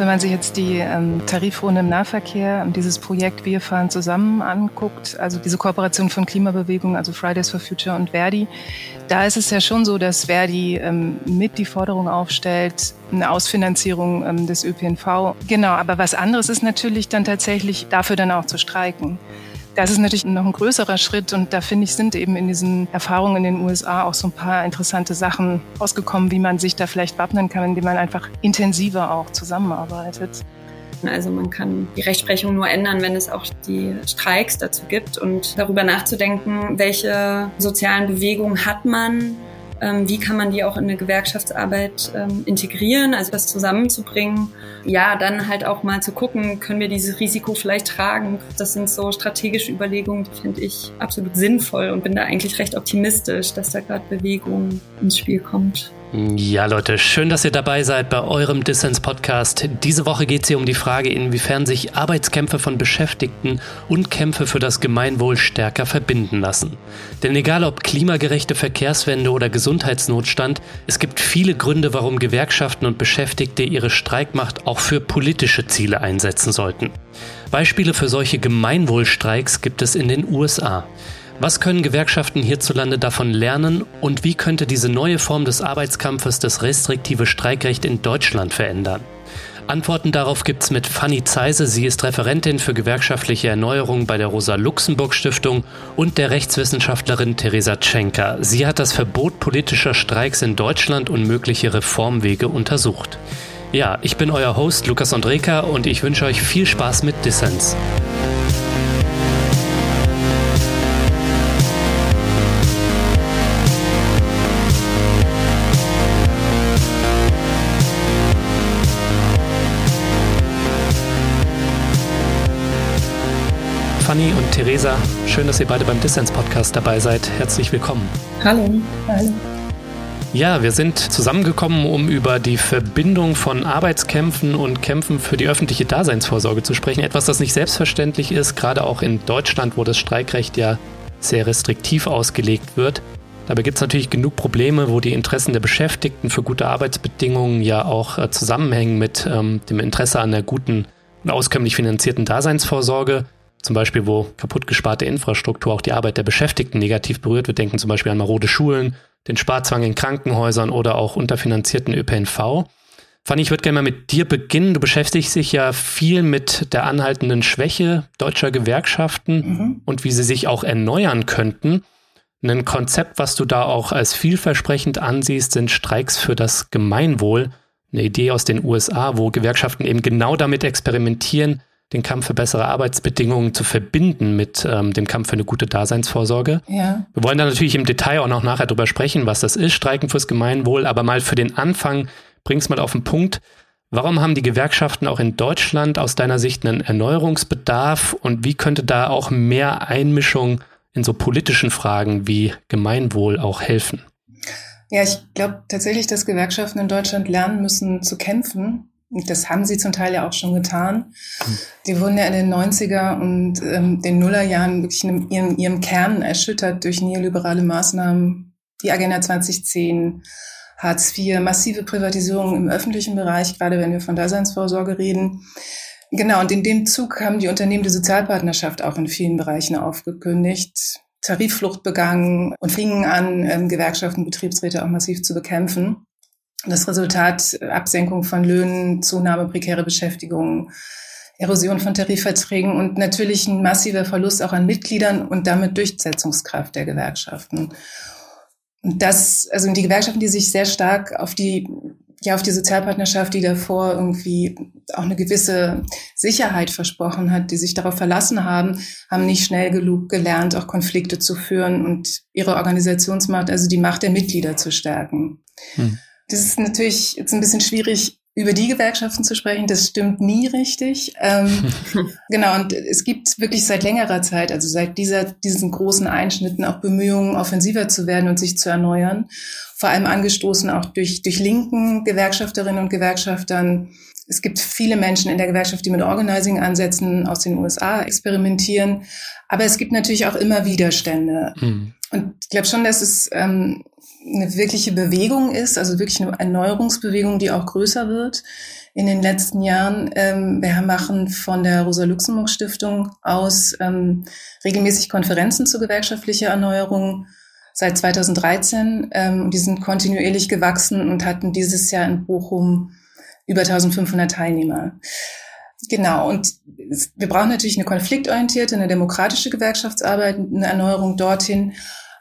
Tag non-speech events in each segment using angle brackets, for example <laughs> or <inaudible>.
Wenn man sich jetzt die ähm, Tarifrunde im Nahverkehr, dieses Projekt Wir fahren zusammen anguckt, also diese Kooperation von Klimabewegung, also Fridays for Future und Verdi, da ist es ja schon so, dass Verdi ähm, mit die Forderung aufstellt, eine Ausfinanzierung ähm, des ÖPNV. Genau, aber was anderes ist natürlich dann tatsächlich dafür dann auch zu streiken. Das ist natürlich noch ein größerer Schritt und da finde ich, sind eben in diesen Erfahrungen in den USA auch so ein paar interessante Sachen rausgekommen, wie man sich da vielleicht wappnen kann, indem man einfach intensiver auch zusammenarbeitet. Also man kann die Rechtsprechung nur ändern, wenn es auch die Streiks dazu gibt und darüber nachzudenken, welche sozialen Bewegungen hat man, wie kann man die auch in eine Gewerkschaftsarbeit ähm, integrieren, also das zusammenzubringen. Ja, dann halt auch mal zu gucken, können wir dieses Risiko vielleicht tragen. Das sind so strategische Überlegungen, die finde ich absolut sinnvoll und bin da eigentlich recht optimistisch, dass da gerade Bewegung ins Spiel kommt. Ja, Leute, schön, dass ihr dabei seid bei eurem Dissens-Podcast. Diese Woche geht es hier um die Frage, inwiefern sich Arbeitskämpfe von Beschäftigten und Kämpfe für das Gemeinwohl stärker verbinden lassen. Denn egal ob klimagerechte Verkehrswende oder Gesundheitsnotstand, es gibt viele Gründe, warum Gewerkschaften und Beschäftigte ihre Streikmacht auch für politische Ziele einsetzen sollten. Beispiele für solche Gemeinwohlstreiks gibt es in den USA. Was können Gewerkschaften hierzulande davon lernen und wie könnte diese neue Form des Arbeitskampfes das restriktive Streikrecht in Deutschland verändern? Antworten darauf gibt's mit Fanny Zeise. Sie ist Referentin für gewerkschaftliche Erneuerung bei der Rosa-Luxemburg-Stiftung und der Rechtswissenschaftlerin Theresa Tschenka. Sie hat das Verbot politischer Streiks in Deutschland und mögliche Reformwege untersucht. Ja, ich bin euer Host Lukas Andreka und ich wünsche euch viel Spaß mit Dissens. Fanny und Theresa, schön, dass ihr beide beim Dissens-Podcast dabei seid. Herzlich willkommen. Hallo. Hallo. Ja, wir sind zusammengekommen, um über die Verbindung von Arbeitskämpfen und Kämpfen für die öffentliche Daseinsvorsorge zu sprechen. Etwas, das nicht selbstverständlich ist, gerade auch in Deutschland, wo das Streikrecht ja sehr restriktiv ausgelegt wird. Dabei gibt es natürlich genug Probleme, wo die Interessen der Beschäftigten für gute Arbeitsbedingungen ja auch äh, zusammenhängen mit ähm, dem Interesse an einer guten und auskömmlich finanzierten Daseinsvorsorge. Zum Beispiel, wo kaputt gesparte Infrastruktur auch die Arbeit der Beschäftigten negativ berührt. Wir denken zum Beispiel an marode Schulen, den Sparzwang in Krankenhäusern oder auch unterfinanzierten ÖPNV. Fanny, ich würde gerne mal mit dir beginnen. Du beschäftigst dich ja viel mit der anhaltenden Schwäche deutscher Gewerkschaften mhm. und wie sie sich auch erneuern könnten. Ein Konzept, was du da auch als vielversprechend ansiehst, sind Streiks für das Gemeinwohl. Eine Idee aus den USA, wo Gewerkschaften eben genau damit experimentieren, den Kampf für bessere Arbeitsbedingungen zu verbinden mit ähm, dem Kampf für eine gute Daseinsvorsorge. Ja. Wir wollen da natürlich im Detail auch noch nachher drüber sprechen, was das ist, Streiken fürs Gemeinwohl, aber mal für den Anfang, bring's mal auf den Punkt. Warum haben die Gewerkschaften auch in Deutschland aus deiner Sicht einen Erneuerungsbedarf und wie könnte da auch mehr Einmischung in so politischen Fragen wie Gemeinwohl auch helfen? Ja, ich glaube tatsächlich, dass Gewerkschaften in Deutschland lernen müssen zu kämpfen das haben sie zum Teil ja auch schon getan. Die wurden ja in den 90er und ähm, den Nullerjahren wirklich in ihrem, ihrem Kern erschüttert durch neoliberale Maßnahmen, die Agenda 2010, Hartz IV, massive Privatisierung im öffentlichen Bereich, gerade wenn wir von Daseinsvorsorge reden. Genau, und in dem Zug haben die Unternehmen die Sozialpartnerschaft auch in vielen Bereichen aufgekündigt, Tarifflucht begangen und fingen an, ähm, Gewerkschaften, Betriebsräte auch massiv zu bekämpfen. Das Resultat Absenkung von Löhnen, Zunahme prekäre Beschäftigung, Erosion von Tarifverträgen und natürlich ein massiver Verlust auch an Mitgliedern und damit Durchsetzungskraft der Gewerkschaften. Und das, also die Gewerkschaften, die sich sehr stark auf die, ja, auf die Sozialpartnerschaft, die davor irgendwie auch eine gewisse Sicherheit versprochen hat, die sich darauf verlassen haben, haben nicht schnell genug gelernt, auch Konflikte zu führen und ihre Organisationsmacht, also die Macht der Mitglieder zu stärken. Hm. Das ist natürlich jetzt ein bisschen schwierig, über die Gewerkschaften zu sprechen. Das stimmt nie richtig. Ähm, <laughs> genau, und es gibt wirklich seit längerer Zeit, also seit dieser, diesen großen Einschnitten auch Bemühungen, offensiver zu werden und sich zu erneuern. Vor allem angestoßen auch durch, durch linken Gewerkschafterinnen und Gewerkschaftern. Es gibt viele Menschen in der Gewerkschaft, die mit Organizing-Ansätzen aus den USA experimentieren. Aber es gibt natürlich auch immer Widerstände. Mhm. Und ich glaube schon, dass es ähm, eine wirkliche Bewegung ist, also wirklich eine Erneuerungsbewegung, die auch größer wird in den letzten Jahren. Ähm, wir machen von der Rosa-Luxemburg-Stiftung aus ähm, regelmäßig Konferenzen zur gewerkschaftlicher Erneuerung seit 2013. Ähm, die sind kontinuierlich gewachsen und hatten dieses Jahr in Bochum über 1500 Teilnehmer. Genau, und wir brauchen natürlich eine konfliktorientierte, eine demokratische Gewerkschaftsarbeit, eine Erneuerung dorthin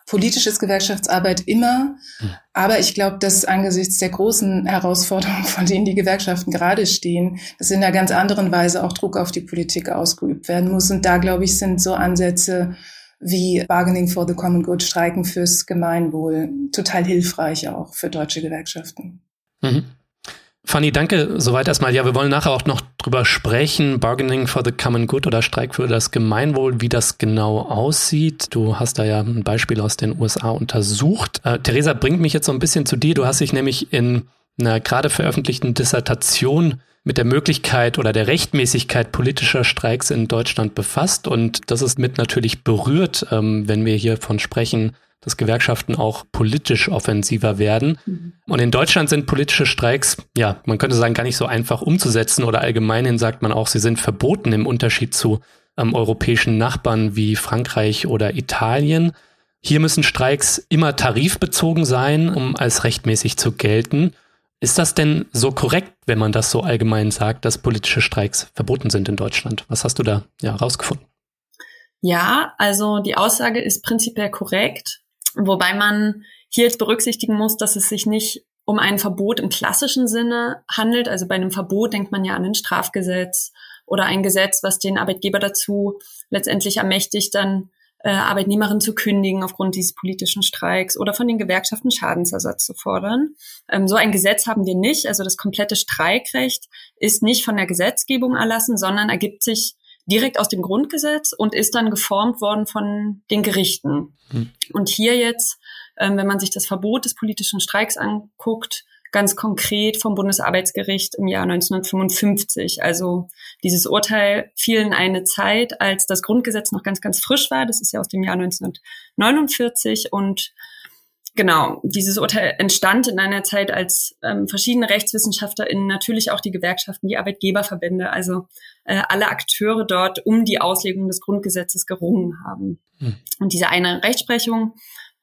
politisches Gewerkschaftsarbeit immer. Hm. Aber ich glaube, dass angesichts der großen Herausforderungen, von denen die Gewerkschaften gerade stehen, dass in einer ganz anderen Weise auch Druck auf die Politik ausgeübt werden muss. Und da, glaube ich, sind so Ansätze wie Bargaining for the Common Good, Streiken fürs Gemeinwohl total hilfreich auch für deutsche Gewerkschaften. Mhm. Fanny, danke. Soweit erstmal. Ja, wir wollen nachher auch noch drüber sprechen. Bargaining for the Common Good oder Streik für das Gemeinwohl, wie das genau aussieht. Du hast da ja ein Beispiel aus den USA untersucht. Äh, Theresa bringt mich jetzt so ein bisschen zu dir. Du hast dich nämlich in einer gerade veröffentlichten Dissertation mit der Möglichkeit oder der Rechtmäßigkeit politischer Streiks in Deutschland befasst. Und das ist mit natürlich berührt, ähm, wenn wir hiervon sprechen, dass Gewerkschaften auch politisch offensiver werden. Mhm. Und in Deutschland sind politische Streiks, ja, man könnte sagen, gar nicht so einfach umzusetzen oder allgemeinhin sagt man auch, sie sind verboten im Unterschied zu ähm, europäischen Nachbarn wie Frankreich oder Italien. Hier müssen Streiks immer tarifbezogen sein, um als rechtmäßig zu gelten. Ist das denn so korrekt, wenn man das so allgemein sagt, dass politische Streiks verboten sind in Deutschland? Was hast du da ja rausgefunden? Ja, also die Aussage ist prinzipiell korrekt. Wobei man hier jetzt berücksichtigen muss, dass es sich nicht um ein Verbot im klassischen Sinne handelt. Also bei einem Verbot denkt man ja an ein Strafgesetz oder ein Gesetz, was den Arbeitgeber dazu letztendlich ermächtigt, dann äh, Arbeitnehmerin zu kündigen aufgrund dieses politischen Streiks oder von den Gewerkschaften Schadensersatz zu fordern. Ähm, so ein Gesetz haben wir nicht. Also das komplette Streikrecht ist nicht von der Gesetzgebung erlassen, sondern ergibt sich direkt aus dem Grundgesetz und ist dann geformt worden von den Gerichten. Mhm. Und hier jetzt, ähm, wenn man sich das Verbot des politischen Streiks anguckt, ganz konkret vom Bundesarbeitsgericht im Jahr 1955. Also dieses Urteil fiel in eine Zeit, als das Grundgesetz noch ganz, ganz frisch war. Das ist ja aus dem Jahr 1949 und Genau, dieses Urteil entstand in einer Zeit, als ähm, verschiedene RechtswissenschaftlerInnen, natürlich auch die Gewerkschaften, die Arbeitgeberverbände, also äh, alle Akteure dort um die Auslegung des Grundgesetzes gerungen haben. Hm. Und diese eine Rechtsprechung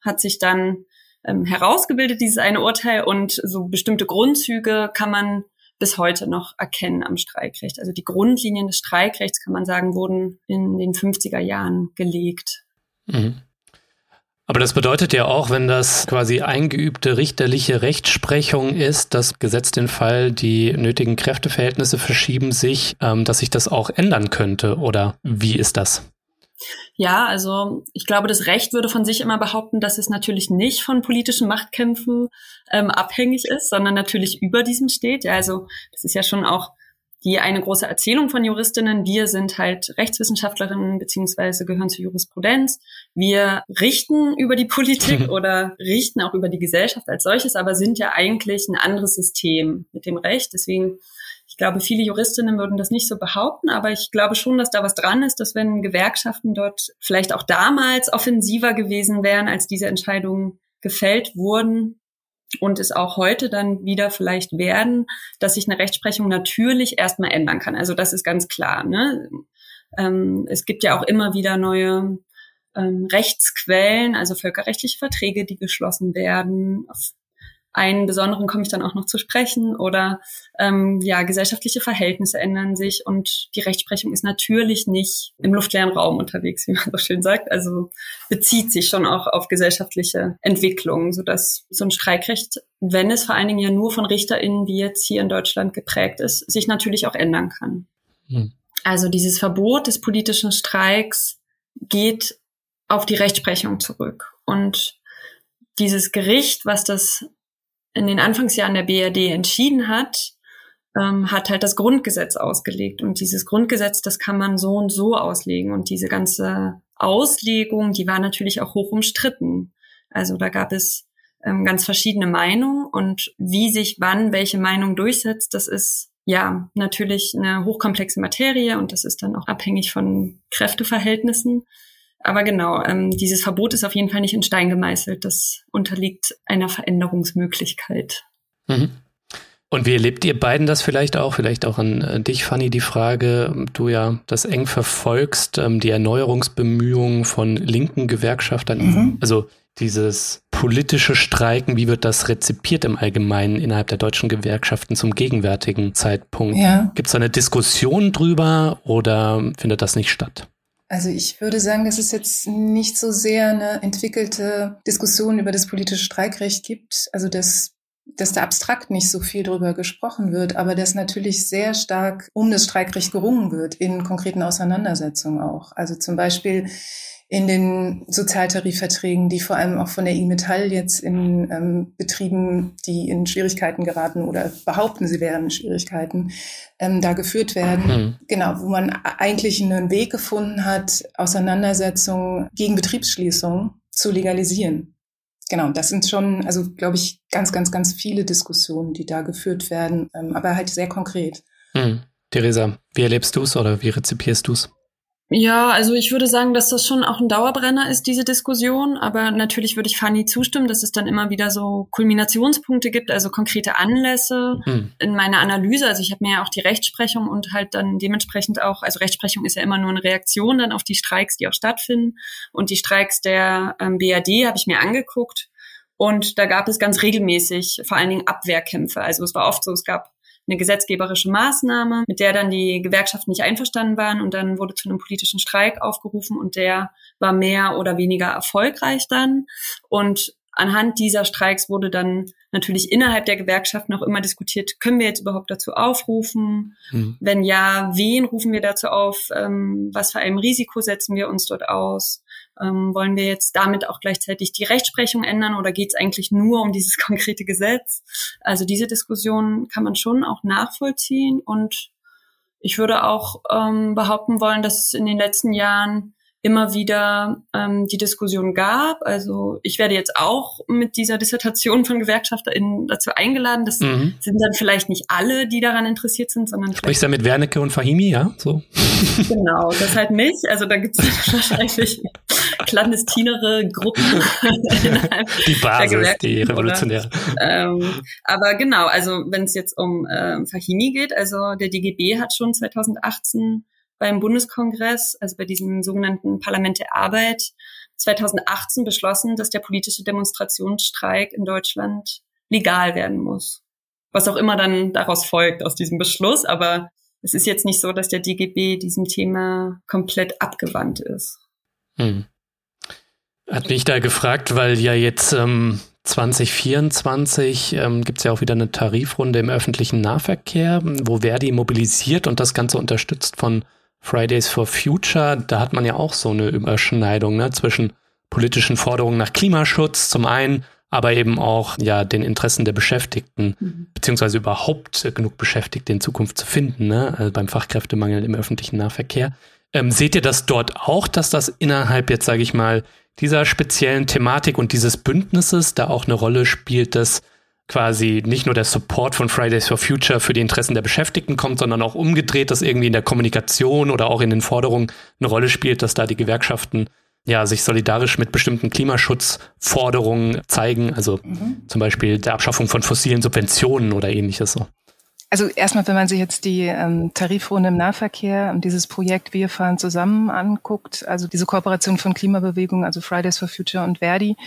hat sich dann ähm, herausgebildet, dieses eine Urteil, und so bestimmte Grundzüge kann man bis heute noch erkennen am Streikrecht. Also die Grundlinien des Streikrechts, kann man sagen, wurden in den 50er Jahren gelegt. Mhm. Aber das bedeutet ja auch, wenn das quasi eingeübte richterliche Rechtsprechung ist, dass gesetzt den Fall die nötigen Kräfteverhältnisse verschieben sich, ähm, dass sich das auch ändern könnte. Oder wie ist das? Ja, also ich glaube, das Recht würde von sich immer behaupten, dass es natürlich nicht von politischen Machtkämpfen ähm, abhängig ist, sondern natürlich über diesem steht. Ja, also das ist ja schon auch die eine große Erzählung von Juristinnen. Wir sind halt Rechtswissenschaftlerinnen beziehungsweise gehören zur Jurisprudenz. Wir richten über die Politik <laughs> oder richten auch über die Gesellschaft als solches, aber sind ja eigentlich ein anderes System mit dem Recht. Deswegen, ich glaube, viele Juristinnen würden das nicht so behaupten, aber ich glaube schon, dass da was dran ist, dass wenn Gewerkschaften dort vielleicht auch damals offensiver gewesen wären, als diese Entscheidungen gefällt wurden, und es auch heute dann wieder vielleicht werden, dass sich eine Rechtsprechung natürlich erstmal ändern kann. Also das ist ganz klar. Ne? Ähm, es gibt ja auch immer wieder neue ähm, Rechtsquellen, also völkerrechtliche Verträge, die geschlossen werden, einen besonderen komme ich dann auch noch zu sprechen oder ähm, ja, gesellschaftliche Verhältnisse ändern sich und die Rechtsprechung ist natürlich nicht im luftleeren Raum unterwegs, wie man so schön sagt. Also bezieht sich schon auch auf gesellschaftliche Entwicklungen, sodass so ein Streikrecht, wenn es vor allen Dingen ja nur von RichterInnen wie jetzt hier in Deutschland geprägt ist, sich natürlich auch ändern kann. Hm. Also dieses Verbot des politischen Streiks geht auf die Rechtsprechung zurück. Und dieses Gericht, was das in den Anfangsjahren der BRD entschieden hat, ähm, hat halt das Grundgesetz ausgelegt. Und dieses Grundgesetz, das kann man so und so auslegen. Und diese ganze Auslegung, die war natürlich auch hoch umstritten. Also da gab es ähm, ganz verschiedene Meinungen und wie sich wann welche Meinung durchsetzt, das ist ja natürlich eine hochkomplexe Materie und das ist dann auch abhängig von Kräfteverhältnissen. Aber genau, ähm, dieses Verbot ist auf jeden Fall nicht in Stein gemeißelt. Das unterliegt einer Veränderungsmöglichkeit. Mhm. Und wie erlebt ihr beiden das vielleicht auch? Vielleicht auch an äh, dich, Fanny, die Frage, du ja das eng verfolgst, ähm, die Erneuerungsbemühungen von linken Gewerkschaftern. Mhm. Also dieses politische Streiken, wie wird das rezipiert im Allgemeinen innerhalb der deutschen Gewerkschaften zum gegenwärtigen Zeitpunkt? Ja. Gibt es da eine Diskussion drüber oder findet das nicht statt? Also ich würde sagen, dass es jetzt nicht so sehr eine entwickelte Diskussion über das politische Streikrecht gibt. Also das dass da abstrakt nicht so viel drüber gesprochen wird, aber dass natürlich sehr stark um das Streikrecht gerungen wird in konkreten Auseinandersetzungen auch. Also zum Beispiel in den Sozialtarifverträgen, die vor allem auch von der IG Metall jetzt in ähm, Betrieben, die in Schwierigkeiten geraten oder behaupten, sie wären in Schwierigkeiten, ähm, da geführt werden. Mhm. Genau, wo man eigentlich einen Weg gefunden hat, Auseinandersetzungen gegen Betriebsschließungen zu legalisieren genau, das sind schon, also glaube ich, ganz, ganz, ganz viele Diskussionen, die da geführt werden, ähm, aber halt sehr konkret. Hm. Theresa, wie erlebst du es oder wie rezipierst du es? Ja, also ich würde sagen, dass das schon auch ein Dauerbrenner ist, diese Diskussion. Aber natürlich würde ich Fanny zustimmen, dass es dann immer wieder so Kulminationspunkte gibt, also konkrete Anlässe hm. in meiner Analyse. Also ich habe mir ja auch die Rechtsprechung und halt dann dementsprechend auch, also Rechtsprechung ist ja immer nur eine Reaktion dann auf die Streiks, die auch stattfinden. Und die Streiks der ähm, BRD habe ich mir angeguckt. Und da gab es ganz regelmäßig vor allen Dingen Abwehrkämpfe. Also es war oft so, es gab eine gesetzgeberische Maßnahme, mit der dann die Gewerkschaften nicht einverstanden waren und dann wurde zu einem politischen Streik aufgerufen und der war mehr oder weniger erfolgreich dann. Und anhand dieser Streiks wurde dann natürlich innerhalb der Gewerkschaften auch immer diskutiert, können wir jetzt überhaupt dazu aufrufen? Mhm. Wenn ja, wen rufen wir dazu auf? Ähm, was für ein Risiko setzen wir uns dort aus? Ähm, wollen wir jetzt damit auch gleichzeitig die Rechtsprechung ändern oder geht es eigentlich nur um dieses <laughs> konkrete Gesetz? Also diese Diskussion kann man schon auch nachvollziehen und ich würde auch ähm, behaupten wollen, dass in den letzten Jahren immer wieder ähm, die Diskussion gab. Also ich werde jetzt auch mit dieser Dissertation von GewerkschafterInnen dazu eingeladen. Das mhm. sind dann vielleicht nicht alle, die daran interessiert sind, sondern Sprichst du mit Wernicke und Fahimi, ja? So. <laughs> Genau, das halt mich. Also da gibt es <laughs> wahrscheinlich clandestinere Gruppen. <laughs> die Basis, die Revolutionäre. Ähm, aber genau, also wenn es jetzt um ähm, Fahimi geht, also der DGB hat schon 2018 beim Bundeskongress, also bei diesem sogenannten Parlament der Arbeit, 2018 beschlossen, dass der politische Demonstrationsstreik in Deutschland legal werden muss. Was auch immer dann daraus folgt aus diesem Beschluss, aber es ist jetzt nicht so, dass der DGB diesem Thema komplett abgewandt ist. Hm. Hat mich da gefragt, weil ja jetzt ähm, 2024 ähm, gibt es ja auch wieder eine Tarifrunde im öffentlichen Nahverkehr, wo Verdi mobilisiert und das Ganze unterstützt von Fridays for Future, da hat man ja auch so eine Überschneidung ne, zwischen politischen Forderungen nach Klimaschutz zum einen, aber eben auch ja den Interessen der Beschäftigten, mhm. beziehungsweise überhaupt genug Beschäftigte in Zukunft zu finden, ne, also beim Fachkräftemangel im öffentlichen Nahverkehr. Ähm, seht ihr das dort auch, dass das innerhalb jetzt, sage ich mal, dieser speziellen Thematik und dieses Bündnisses da auch eine Rolle spielt, dass quasi nicht nur der Support von Fridays for Future für die Interessen der Beschäftigten kommt, sondern auch umgedreht, dass irgendwie in der Kommunikation oder auch in den Forderungen eine Rolle spielt, dass da die Gewerkschaften ja sich solidarisch mit bestimmten Klimaschutzforderungen zeigen, also mhm. zum Beispiel der Abschaffung von fossilen Subventionen oder ähnliches so. Also erstmal, wenn man sich jetzt die ähm, Tarifrunde im Nahverkehr und dieses Projekt Wir fahren zusammen anguckt, also diese Kooperation von Klimabewegung, also Fridays for Future und Verdi,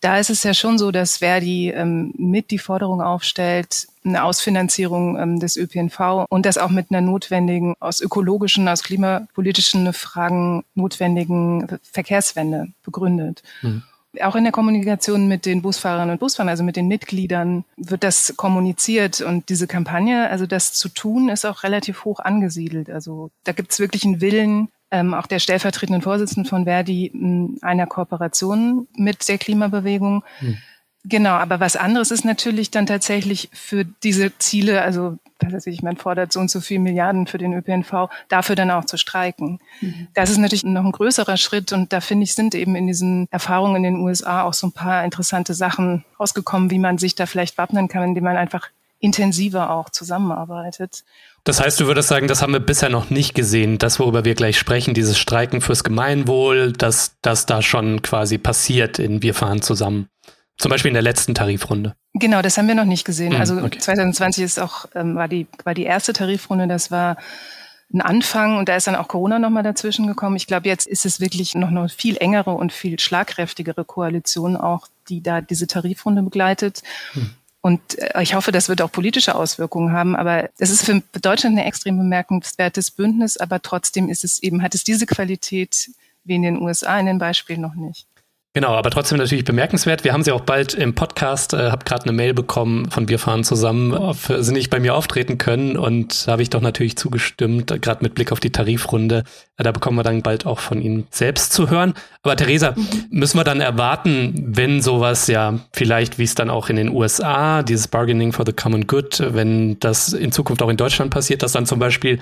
da ist es ja schon so, dass Verdi ähm, mit die Forderung aufstellt, eine Ausfinanzierung ähm, des ÖPNV und das auch mit einer notwendigen, aus ökologischen, aus klimapolitischen Fragen notwendigen Verkehrswende begründet. Mhm. Auch in der Kommunikation mit den Busfahrern und Busfahrern, also mit den Mitgliedern, wird das kommuniziert. Und diese Kampagne, also das zu tun, ist auch relativ hoch angesiedelt. Also da gibt es wirklich einen Willen, ähm, auch der stellvertretenden Vorsitzenden von Verdi, einer Kooperation mit der Klimabewegung. Hm. Genau, aber was anderes ist natürlich dann tatsächlich für diese Ziele, also was weiß ich, man fordert so und so viel Milliarden für den ÖPNV, dafür dann auch zu streiken. Mhm. Das ist natürlich noch ein größerer Schritt und da finde ich, sind eben in diesen Erfahrungen in den USA auch so ein paar interessante Sachen rausgekommen, wie man sich da vielleicht wappnen kann, indem man einfach intensiver auch zusammenarbeitet. Das heißt, du würdest sagen, das haben wir bisher noch nicht gesehen. Das, worüber wir gleich sprechen, dieses Streiken fürs Gemeinwohl, dass das da schon quasi passiert in Wir fahren zusammen. Zum Beispiel in der letzten Tarifrunde. Genau, das haben wir noch nicht gesehen. Hm, also okay. 2020 ist auch, ähm, war, die, war die erste Tarifrunde, das war ein Anfang und da ist dann auch Corona nochmal dazwischen gekommen. Ich glaube, jetzt ist es wirklich noch eine viel engere und viel schlagkräftigere Koalition auch, die da diese Tarifrunde begleitet. Hm. Und äh, ich hoffe, das wird auch politische Auswirkungen haben. Aber es ist für Deutschland ein extrem bemerkenswertes Bündnis, aber trotzdem ist es eben, hat es diese Qualität wie in den USA in den Beispielen noch nicht. Genau, aber trotzdem natürlich bemerkenswert. Wir haben sie auch bald im Podcast, äh, habe gerade eine Mail bekommen von Wir fahren zusammen, ob sie nicht bei mir auftreten können und da habe ich doch natürlich zugestimmt, gerade mit Blick auf die Tarifrunde. Äh, da bekommen wir dann bald auch von Ihnen selbst zu hören. Aber Theresa, mhm. müssen wir dann erwarten, wenn sowas ja vielleicht, wie es dann auch in den USA, dieses Bargaining for the Common Good, wenn das in Zukunft auch in Deutschland passiert, dass dann zum Beispiel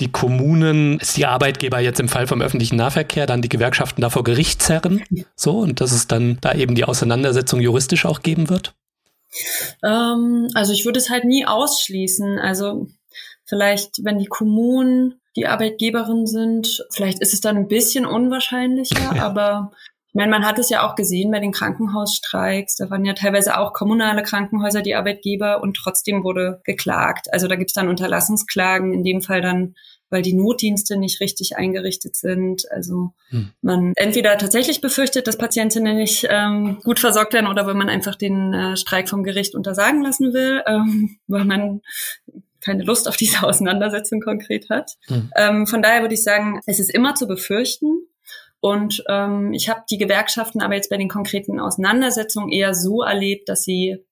die Kommunen, die Arbeitgeber jetzt im Fall vom öffentlichen Nahverkehr, dann die Gewerkschaften davor Gerichtszerren, so, und dass es dann da eben die Auseinandersetzung juristisch auch geben wird? Ähm, also ich würde es halt nie ausschließen. Also vielleicht, wenn die Kommunen die Arbeitgeberin sind, vielleicht ist es dann ein bisschen unwahrscheinlicher, <laughs> ja. aber ich meine, man hat es ja auch gesehen bei den Krankenhausstreiks. Da waren ja teilweise auch kommunale Krankenhäuser die Arbeitgeber und trotzdem wurde geklagt. Also da gibt es dann Unterlassungsklagen, in dem Fall dann, weil die Notdienste nicht richtig eingerichtet sind. Also hm. man entweder tatsächlich befürchtet, dass Patientinnen nicht ähm, gut versorgt werden oder weil man einfach den äh, Streik vom Gericht untersagen lassen will, ähm, <laughs> weil man keine Lust auf diese Auseinandersetzung konkret hat. Hm. Ähm, von daher würde ich sagen, es ist immer zu befürchten. Und ähm, ich habe die Gewerkschaften aber jetzt bei den konkreten Auseinandersetzungen eher so erlebt, dass sie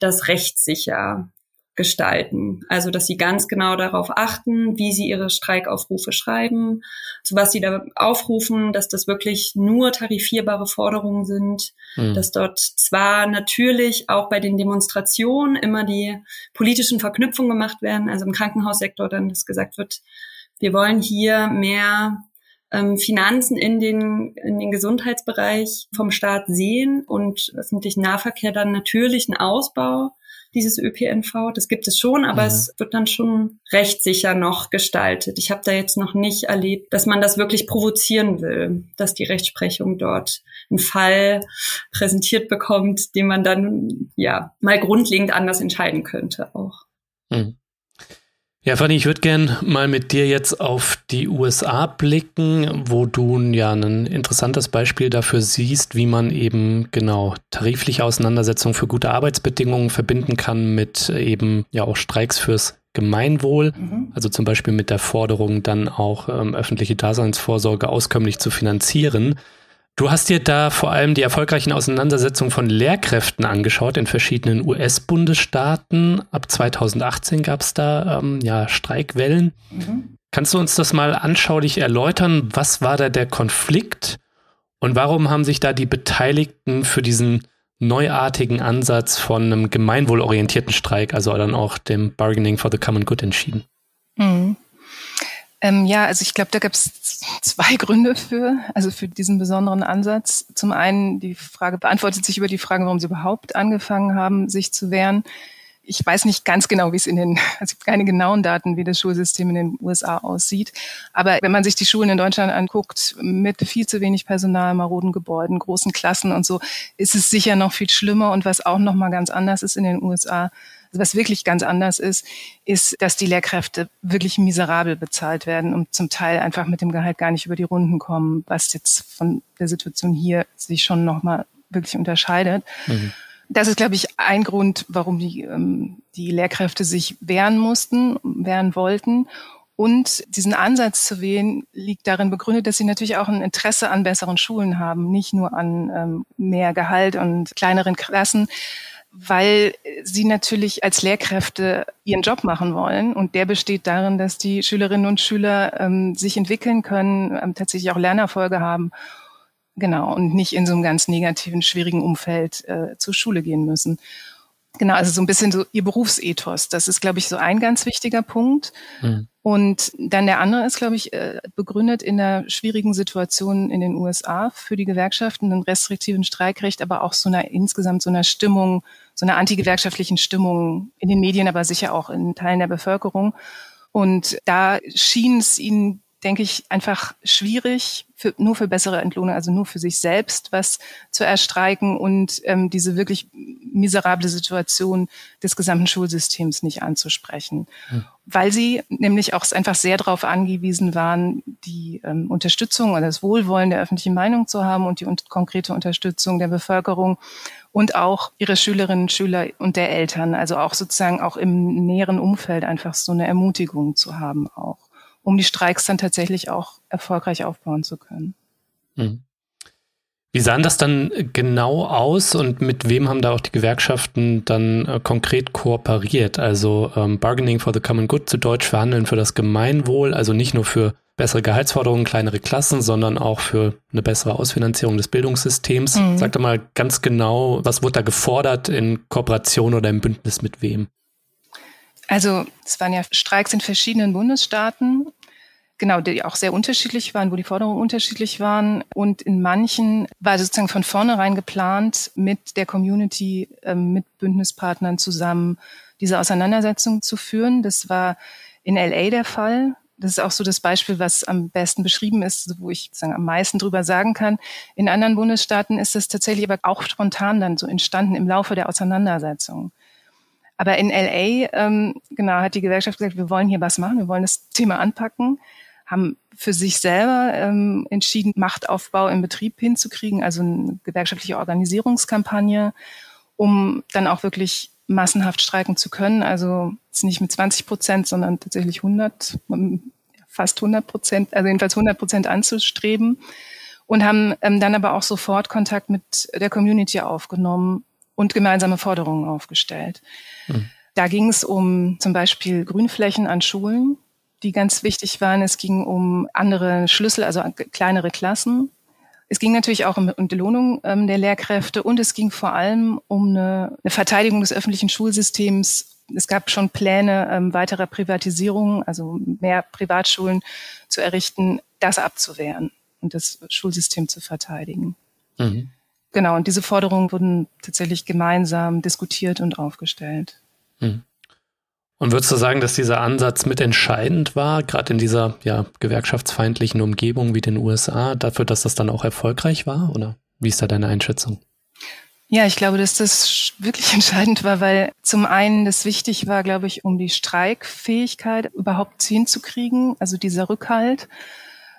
das rechtssicher gestalten. Also, dass sie ganz genau darauf achten, wie sie ihre Streikaufrufe schreiben, zu was sie da aufrufen, dass das wirklich nur tarifierbare Forderungen sind, mhm. dass dort zwar natürlich auch bei den Demonstrationen immer die politischen Verknüpfungen gemacht werden, also im Krankenhaussektor dann, dass gesagt wird, wir wollen hier mehr ähm, Finanzen in den, in den Gesundheitsbereich vom Staat sehen und öffentlichen Nahverkehr dann natürlich ein Ausbau dieses ÖPNV. Das gibt es schon, aber mhm. es wird dann schon rechtssicher noch gestaltet. Ich habe da jetzt noch nicht erlebt, dass man das wirklich provozieren will, dass die Rechtsprechung dort einen Fall präsentiert bekommt, den man dann ja mal grundlegend anders entscheiden könnte auch. Mhm. Ja, Fanny, ich würde gern mal mit dir jetzt auf die USA blicken, wo du ja ein interessantes Beispiel dafür siehst, wie man eben genau tarifliche Auseinandersetzungen für gute Arbeitsbedingungen verbinden kann mit eben ja auch Streiks fürs Gemeinwohl, mhm. also zum Beispiel mit der Forderung, dann auch ähm, öffentliche Daseinsvorsorge auskömmlich zu finanzieren. Du hast dir da vor allem die erfolgreichen Auseinandersetzungen von Lehrkräften angeschaut in verschiedenen US-Bundesstaaten. Ab 2018 gab es da ähm, ja Streikwellen. Mhm. Kannst du uns das mal anschaulich erläutern? Was war da der Konflikt und warum haben sich da die Beteiligten für diesen neuartigen Ansatz von einem gemeinwohlorientierten Streik, also dann auch dem Bargaining for the Common Good entschieden? Mhm. Ähm, ja, also ich glaube, da gab es zwei <laughs> Gründe für, also für diesen besonderen Ansatz. Zum einen die Frage beantwortet sich über die Frage, warum sie überhaupt angefangen haben, sich zu wehren. Ich weiß nicht ganz genau, wie es in den, <laughs> also es gibt keine genauen Daten, wie das Schulsystem in den USA aussieht. Aber wenn man sich die Schulen in Deutschland anguckt, mit viel zu wenig Personal, maroden Gebäuden, großen Klassen und so, ist es sicher noch viel schlimmer. Und was auch noch mal ganz anders ist in den USA, was wirklich ganz anders ist, ist, dass die Lehrkräfte wirklich miserabel bezahlt werden und zum Teil einfach mit dem Gehalt gar nicht über die Runden kommen, was jetzt von der Situation hier sich schon nochmal wirklich unterscheidet. Mhm. Das ist, glaube ich, ein Grund, warum die, ähm, die Lehrkräfte sich wehren mussten, wehren wollten. Und diesen Ansatz zu wählen, liegt darin begründet, dass sie natürlich auch ein Interesse an besseren Schulen haben, nicht nur an ähm, mehr Gehalt und kleineren Klassen, weil sie natürlich als Lehrkräfte ihren Job machen wollen. Und der besteht darin, dass die Schülerinnen und Schüler ähm, sich entwickeln können, ähm, tatsächlich auch Lernerfolge haben. Genau, und nicht in so einem ganz negativen, schwierigen Umfeld äh, zur Schule gehen müssen. Genau, also so ein bisschen so ihr Berufsethos. Das ist, glaube ich, so ein ganz wichtiger Punkt. Mhm. Und dann der andere ist, glaube ich, äh, begründet in der schwierigen Situation in den USA für die Gewerkschaften, einen restriktiven Streikrecht, aber auch so einer insgesamt so einer Stimmung, so einer antigewerkschaftlichen Stimmung in den Medien, aber sicher auch in Teilen der Bevölkerung. Und da schien es ihnen denke ich, einfach schwierig, für, nur für bessere Entlohnung, also nur für sich selbst was zu erstreiken und ähm, diese wirklich miserable Situation des gesamten Schulsystems nicht anzusprechen. Hm. Weil sie nämlich auch einfach sehr darauf angewiesen waren, die ähm, Unterstützung oder das Wohlwollen der öffentlichen Meinung zu haben und die und konkrete Unterstützung der Bevölkerung und auch ihre Schülerinnen und Schüler und der Eltern, also auch sozusagen auch im näheren Umfeld einfach so eine Ermutigung zu haben auch um die Streiks dann tatsächlich auch erfolgreich aufbauen zu können. Mhm. Wie sahen das dann genau aus und mit wem haben da auch die Gewerkschaften dann äh, konkret kooperiert? Also ähm, Bargaining for the Common Good, zu Deutsch verhandeln für das Gemeinwohl, also nicht nur für bessere Gehaltsforderungen, kleinere Klassen, sondern auch für eine bessere Ausfinanzierung des Bildungssystems. Mhm. Sag doch mal ganz genau, was wurde da gefordert in Kooperation oder im Bündnis mit wem? Also es waren ja Streiks in verschiedenen Bundesstaaten, genau, die auch sehr unterschiedlich waren, wo die Forderungen unterschiedlich waren. Und in manchen war sozusagen von vornherein geplant, mit der Community, äh, mit Bündnispartnern zusammen diese Auseinandersetzung zu führen. Das war in LA der Fall. Das ist auch so das Beispiel, was am besten beschrieben ist, wo ich sagen, am meisten drüber sagen kann. In anderen Bundesstaaten ist das tatsächlich aber auch spontan dann so entstanden im Laufe der Auseinandersetzung. Aber in LA, ähm, genau, hat die Gewerkschaft gesagt, wir wollen hier was machen, wir wollen das Thema anpacken, haben für sich selber ähm, entschieden, Machtaufbau im Betrieb hinzukriegen, also eine gewerkschaftliche Organisierungskampagne, um dann auch wirklich massenhaft streiken zu können. Also nicht mit 20 Prozent, sondern tatsächlich 100, fast 100 Prozent, also jedenfalls 100 Prozent anzustreben und haben ähm, dann aber auch sofort Kontakt mit der Community aufgenommen und gemeinsame Forderungen aufgestellt. Mhm. Da ging es um zum Beispiel Grünflächen an Schulen, die ganz wichtig waren. Es ging um andere Schlüssel, also kleinere Klassen. Es ging natürlich auch um Entlohnung ähm, der Lehrkräfte und es ging vor allem um eine, eine Verteidigung des öffentlichen Schulsystems. Es gab schon Pläne ähm, weiterer Privatisierung, also mehr Privatschulen zu errichten, das abzuwehren und das Schulsystem zu verteidigen. Mhm. Genau, und diese Forderungen wurden tatsächlich gemeinsam diskutiert und aufgestellt. Hm. Und würdest du sagen, dass dieser Ansatz mitentscheidend war, gerade in dieser ja, gewerkschaftsfeindlichen Umgebung wie den USA, dafür, dass das dann auch erfolgreich war? Oder wie ist da deine Einschätzung? Ja, ich glaube, dass das wirklich <laughs> entscheidend war, weil zum einen das wichtig war, glaube ich, um die Streikfähigkeit überhaupt hinzukriegen, also dieser Rückhalt.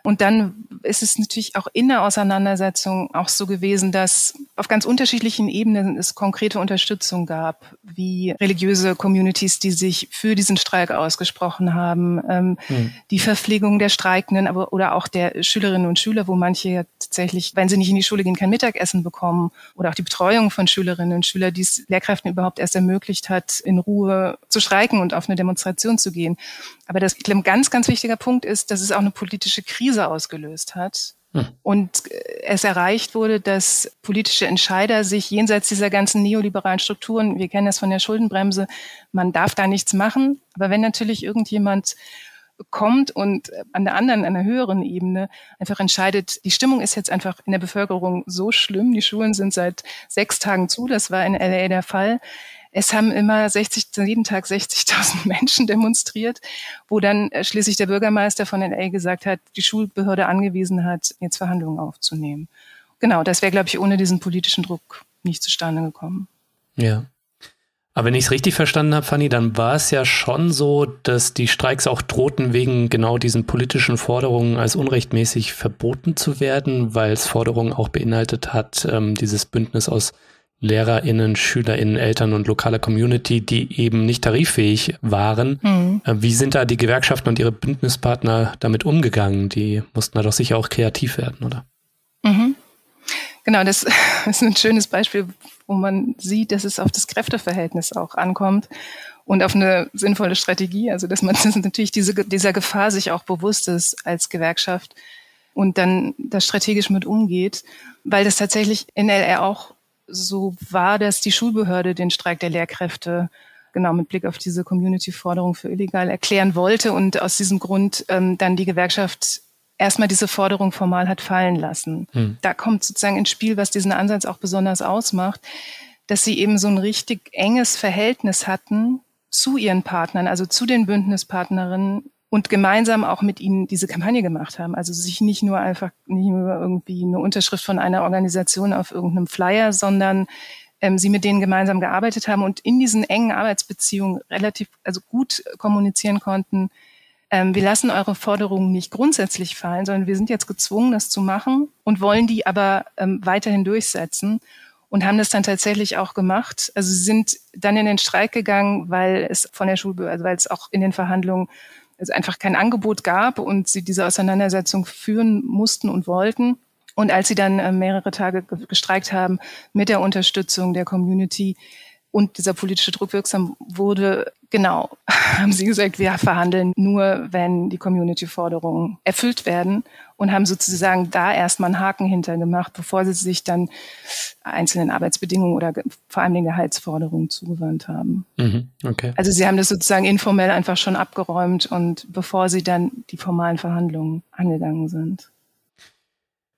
Und dann ist es natürlich auch in der Auseinandersetzung auch so gewesen, dass auf ganz unterschiedlichen Ebenen es konkrete Unterstützung gab, wie religiöse Communities, die sich für diesen Streik ausgesprochen haben, ähm, mhm. die Verpflegung der Streikenden, aber oder auch der Schülerinnen und Schüler, wo manche ja tatsächlich, wenn sie nicht in die Schule gehen, kein Mittagessen bekommen, oder auch die Betreuung von Schülerinnen und Schülern, die es Lehrkräften überhaupt erst ermöglicht hat, in Ruhe zu streiken und auf eine Demonstration zu gehen. Aber das, ich glaube, ein ganz, ganz wichtiger Punkt ist, dass es auch eine politische Krise ausgelöst hat. Hm. Und äh, es erreicht wurde, dass politische Entscheider sich jenseits dieser ganzen neoliberalen Strukturen, wir kennen das von der Schuldenbremse, man darf da nichts machen. Aber wenn natürlich irgendjemand kommt und an der anderen, an der höheren Ebene einfach entscheidet, die Stimmung ist jetzt einfach in der Bevölkerung so schlimm, die Schulen sind seit sechs Tagen zu, das war in LA der Fall, es haben immer 60, jeden Tag 60.000 <laughs> Menschen demonstriert, wo dann äh, schließlich der Bürgermeister von LA gesagt hat, die Schulbehörde angewiesen hat, jetzt Verhandlungen aufzunehmen. Genau, das wäre, glaube ich, ohne diesen politischen Druck nicht zustande gekommen. Ja. Aber wenn ich es richtig verstanden habe, Fanny, dann war es ja schon so, dass die Streiks auch drohten, wegen genau diesen politischen Forderungen als unrechtmäßig verboten zu werden, weil es Forderungen auch beinhaltet hat, ähm, dieses Bündnis aus LehrerInnen, SchülerInnen, Eltern und lokaler Community, die eben nicht tariffähig waren. Mhm. Wie sind da die Gewerkschaften und ihre Bündnispartner damit umgegangen? Die mussten da doch sicher auch kreativ werden, oder? Mhm. Genau, das <laughs> ist ein schönes Beispiel, wo man sieht, dass es auf das Kräfteverhältnis auch ankommt und auf eine sinnvolle Strategie. Also, dass man <laughs> dass natürlich diese, dieser Gefahr sich auch bewusst ist als Gewerkschaft und dann da strategisch mit umgeht, weil das tatsächlich in LR auch so war, dass die Schulbehörde den Streik der Lehrkräfte genau mit Blick auf diese Community-Forderung für illegal erklären wollte und aus diesem Grund ähm, dann die Gewerkschaft erstmal diese Forderung formal hat fallen lassen. Hm. Da kommt sozusagen ins Spiel, was diesen Ansatz auch besonders ausmacht. dass sie eben so ein richtig enges Verhältnis hatten zu ihren Partnern, also zu den Bündnispartnerinnen und gemeinsam auch mit ihnen diese Kampagne gemacht haben. Also sich nicht nur einfach, nicht nur irgendwie eine Unterschrift von einer Organisation auf irgendeinem Flyer, sondern ähm, sie mit denen gemeinsam gearbeitet haben und in diesen engen Arbeitsbeziehungen relativ, also gut kommunizieren konnten. Ähm, wir lassen eure Forderungen nicht grundsätzlich fallen, sondern wir sind jetzt gezwungen, das zu machen und wollen die aber ähm, weiterhin durchsetzen und haben das dann tatsächlich auch gemacht. Also sie sind dann in den Streik gegangen, weil es von der Schule, also weil es auch in den Verhandlungen es einfach kein Angebot gab und sie diese Auseinandersetzung führen mussten und wollten. Und als sie dann äh, mehrere Tage gestreikt haben mit der Unterstützung der Community und dieser politische Druck wirksam wurde, genau, <laughs> haben sie gesagt, wir verhandeln nur, wenn die Community-Forderungen erfüllt werden und haben sozusagen da erstmal einen Haken hintergemacht, bevor sie sich dann einzelnen Arbeitsbedingungen oder vor allem den Gehaltsforderungen zugewandt haben. Mhm, okay. Also sie haben das sozusagen informell einfach schon abgeräumt und bevor sie dann die formalen Verhandlungen angegangen sind.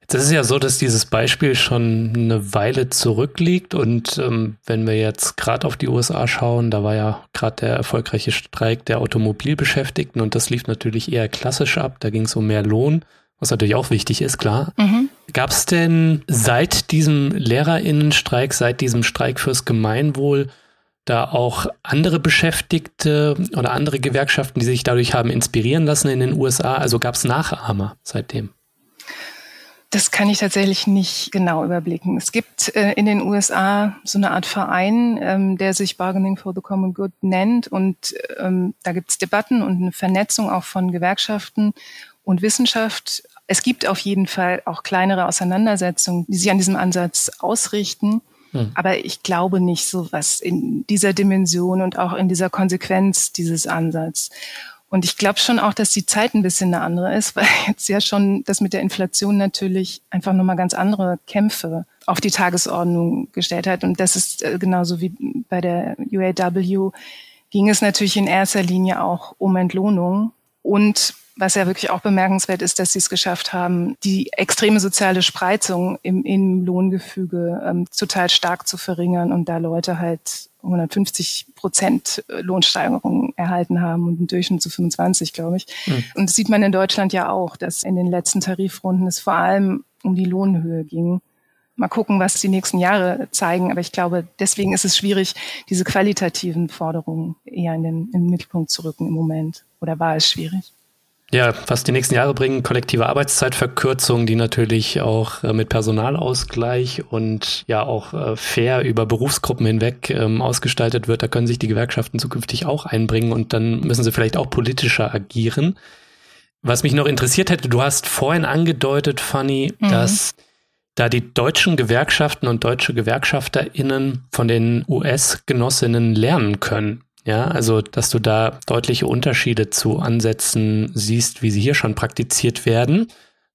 Jetzt ist es ja so, dass dieses Beispiel schon eine Weile zurückliegt und ähm, wenn wir jetzt gerade auf die USA schauen, da war ja gerade der erfolgreiche Streik der Automobilbeschäftigten und das lief natürlich eher klassisch ab. Da ging es um mehr Lohn, was natürlich auch wichtig ist, klar. Mhm. Gab es denn seit diesem Lehrerinnenstreik, seit diesem Streik fürs Gemeinwohl da auch andere Beschäftigte oder andere Gewerkschaften, die sich dadurch haben inspirieren lassen in den USA? Also gab es Nachahmer seitdem? Das kann ich tatsächlich nicht genau überblicken. Es gibt äh, in den USA so eine Art Verein, ähm, der sich Bargaining for the Common Good nennt. Und ähm, da gibt es Debatten und eine Vernetzung auch von Gewerkschaften und Wissenschaft. Es gibt auf jeden Fall auch kleinere Auseinandersetzungen, die sich an diesem Ansatz ausrichten. Hm. Aber ich glaube nicht so was in dieser Dimension und auch in dieser Konsequenz dieses Ansatz. Und ich glaube schon auch, dass die Zeit ein bisschen eine andere ist, <laughs> weil jetzt ja schon das mit der Inflation natürlich einfach nochmal ganz andere Kämpfe auf die Tagesordnung gestellt hat. Und das ist äh, genauso wie bei der UAW ging es natürlich in erster Linie auch um Entlohnung und was ja wirklich auch bemerkenswert ist, dass sie es geschafft haben, die extreme soziale Spreizung im, im Lohngefüge ähm, total stark zu verringern und da Leute halt 150 Prozent Lohnsteigerung erhalten haben und im Durchschnitt zu 25, glaube ich. Mhm. Und das sieht man in Deutschland ja auch, dass in den letzten Tarifrunden es vor allem um die Lohnhöhe ging. Mal gucken, was die nächsten Jahre zeigen. Aber ich glaube, deswegen ist es schwierig, diese qualitativen Forderungen eher in den, in den Mittelpunkt zu rücken im Moment. Oder war es schwierig? Ja, was die nächsten Jahre bringen, kollektive Arbeitszeitverkürzung, die natürlich auch äh, mit Personalausgleich und ja auch äh, fair über Berufsgruppen hinweg ähm, ausgestaltet wird. Da können sich die Gewerkschaften zukünftig auch einbringen und dann müssen sie vielleicht auch politischer agieren. Was mich noch interessiert hätte, du hast vorhin angedeutet, Fanny, mhm. dass da die deutschen Gewerkschaften und deutsche GewerkschafterInnen von den US-Genossinnen lernen können. Ja, also, dass du da deutliche Unterschiede zu Ansätzen siehst, wie sie hier schon praktiziert werden.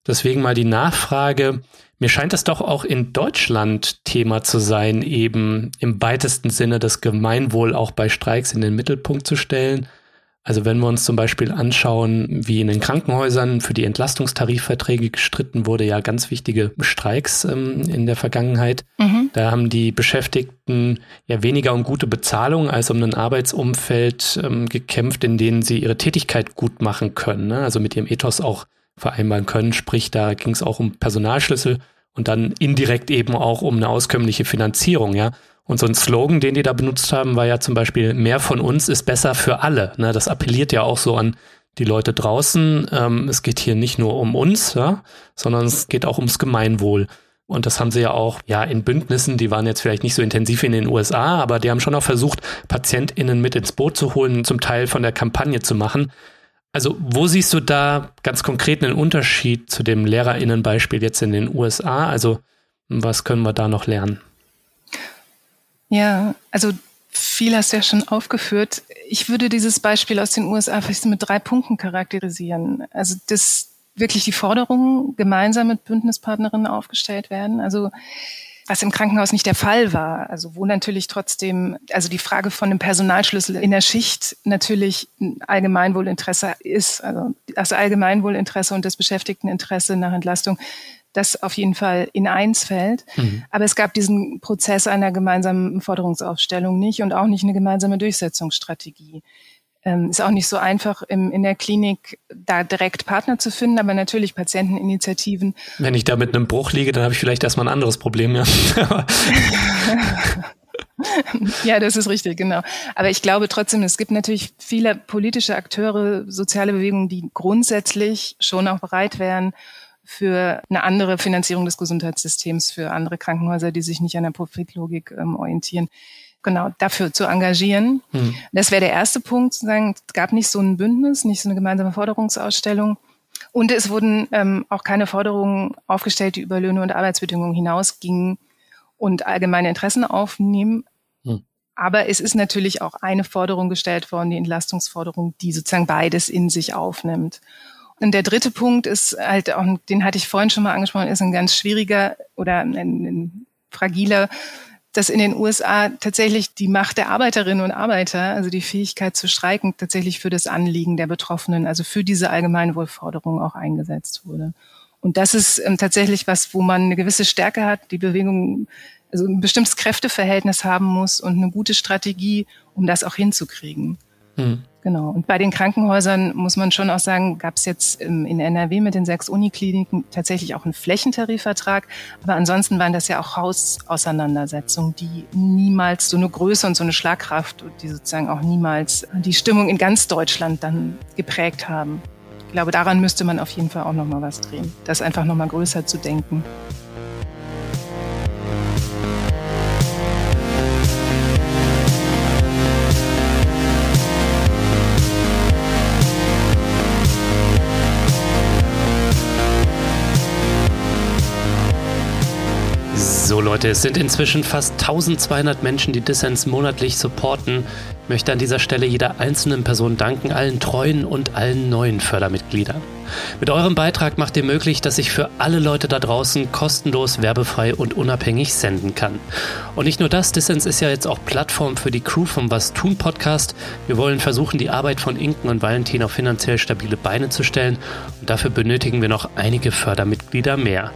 Deswegen mal die Nachfrage. Mir scheint es doch auch in Deutschland Thema zu sein, eben im weitesten Sinne das Gemeinwohl auch bei Streiks in den Mittelpunkt zu stellen. Also wenn wir uns zum Beispiel anschauen, wie in den Krankenhäusern für die Entlastungstarifverträge gestritten wurde, ja ganz wichtige Streiks ähm, in der Vergangenheit. Mhm. Da haben die Beschäftigten ja weniger um gute Bezahlung als um ein Arbeitsumfeld ähm, gekämpft, in denen sie ihre Tätigkeit gut machen können, ne? also mit ihrem Ethos auch vereinbaren können. Sprich, da ging es auch um Personalschlüssel und dann indirekt eben auch um eine auskömmliche Finanzierung, ja. Und so ein Slogan, den die da benutzt haben, war ja zum Beispiel, mehr von uns ist besser für alle. Ne, das appelliert ja auch so an die Leute draußen. Ähm, es geht hier nicht nur um uns, ja, sondern es geht auch ums Gemeinwohl. Und das haben sie ja auch, ja, in Bündnissen, die waren jetzt vielleicht nicht so intensiv in den USA, aber die haben schon auch versucht, PatientInnen mit ins Boot zu holen, zum Teil von der Kampagne zu machen. Also, wo siehst du da ganz konkret einen Unterschied zu dem LehrerInnen-Beispiel jetzt in den USA? Also, was können wir da noch lernen? Ja, also viel hast du ja schon aufgeführt. Ich würde dieses Beispiel aus den USA vielleicht mit drei Punkten charakterisieren. Also, dass wirklich die Forderungen gemeinsam mit Bündnispartnerinnen aufgestellt werden. Also, was im Krankenhaus nicht der Fall war. Also wo natürlich trotzdem, also die Frage von dem Personalschlüssel in der Schicht natürlich ein Allgemeinwohlinteresse ist. Also das Allgemeinwohlinteresse und das Beschäftigteninteresse nach Entlastung das auf jeden Fall in eins fällt. Mhm. Aber es gab diesen Prozess einer gemeinsamen Forderungsaufstellung nicht und auch nicht eine gemeinsame Durchsetzungsstrategie. Ähm, ist auch nicht so einfach, im, in der Klinik da direkt Partner zu finden, aber natürlich Patienteninitiativen. Wenn ich da mit einem Bruch liege, dann habe ich vielleicht erstmal ein anderes Problem. Ja. <laughs> ja, das ist richtig, genau. Aber ich glaube trotzdem, es gibt natürlich viele politische Akteure, soziale Bewegungen, die grundsätzlich schon auch bereit wären, für eine andere Finanzierung des Gesundheitssystems, für andere Krankenhäuser, die sich nicht an der Profitlogik ähm, orientieren, genau dafür zu engagieren. Hm. Das wäre der erste Punkt, zu sagen, es gab nicht so ein Bündnis, nicht so eine gemeinsame Forderungsausstellung. Und es wurden ähm, auch keine Forderungen aufgestellt, die über Löhne und Arbeitsbedingungen hinausgingen und allgemeine Interessen aufnehmen. Hm. Aber es ist natürlich auch eine Forderung gestellt worden, die Entlastungsforderung, die sozusagen beides in sich aufnimmt. Und der dritte Punkt ist halt auch, den hatte ich vorhin schon mal angesprochen, ist ein ganz schwieriger oder ein, ein fragiler, dass in den USA tatsächlich die Macht der Arbeiterinnen und Arbeiter, also die Fähigkeit zu streiken, tatsächlich für das Anliegen der Betroffenen, also für diese Allgemeinwohlforderung auch eingesetzt wurde. Und das ist ähm, tatsächlich was, wo man eine gewisse Stärke hat, die Bewegung, also ein bestimmtes Kräfteverhältnis haben muss und eine gute Strategie, um das auch hinzukriegen. Mhm. Genau. Und bei den Krankenhäusern muss man schon auch sagen, gab es jetzt in NRW mit den sechs Unikliniken tatsächlich auch einen Flächentarifvertrag. Aber ansonsten waren das ja auch Hausauseinandersetzungen, die niemals so eine Größe und so eine Schlagkraft, die sozusagen auch niemals die Stimmung in ganz Deutschland dann geprägt haben. Ich glaube, daran müsste man auf jeden Fall auch nochmal was drehen, das einfach nochmal größer zu denken. So Leute, es sind inzwischen fast 1200 Menschen, die Dissens monatlich supporten. Ich möchte an dieser Stelle jeder einzelnen Person danken, allen treuen und allen neuen Fördermitgliedern. Mit eurem Beitrag macht ihr möglich, dass ich für alle Leute da draußen kostenlos, werbefrei und unabhängig senden kann. Und nicht nur das, Dissens ist ja jetzt auch Plattform für die Crew vom Was tun Podcast. Wir wollen versuchen, die Arbeit von Inken und Valentin auf finanziell stabile Beine zu stellen. Und dafür benötigen wir noch einige Fördermitglieder mehr.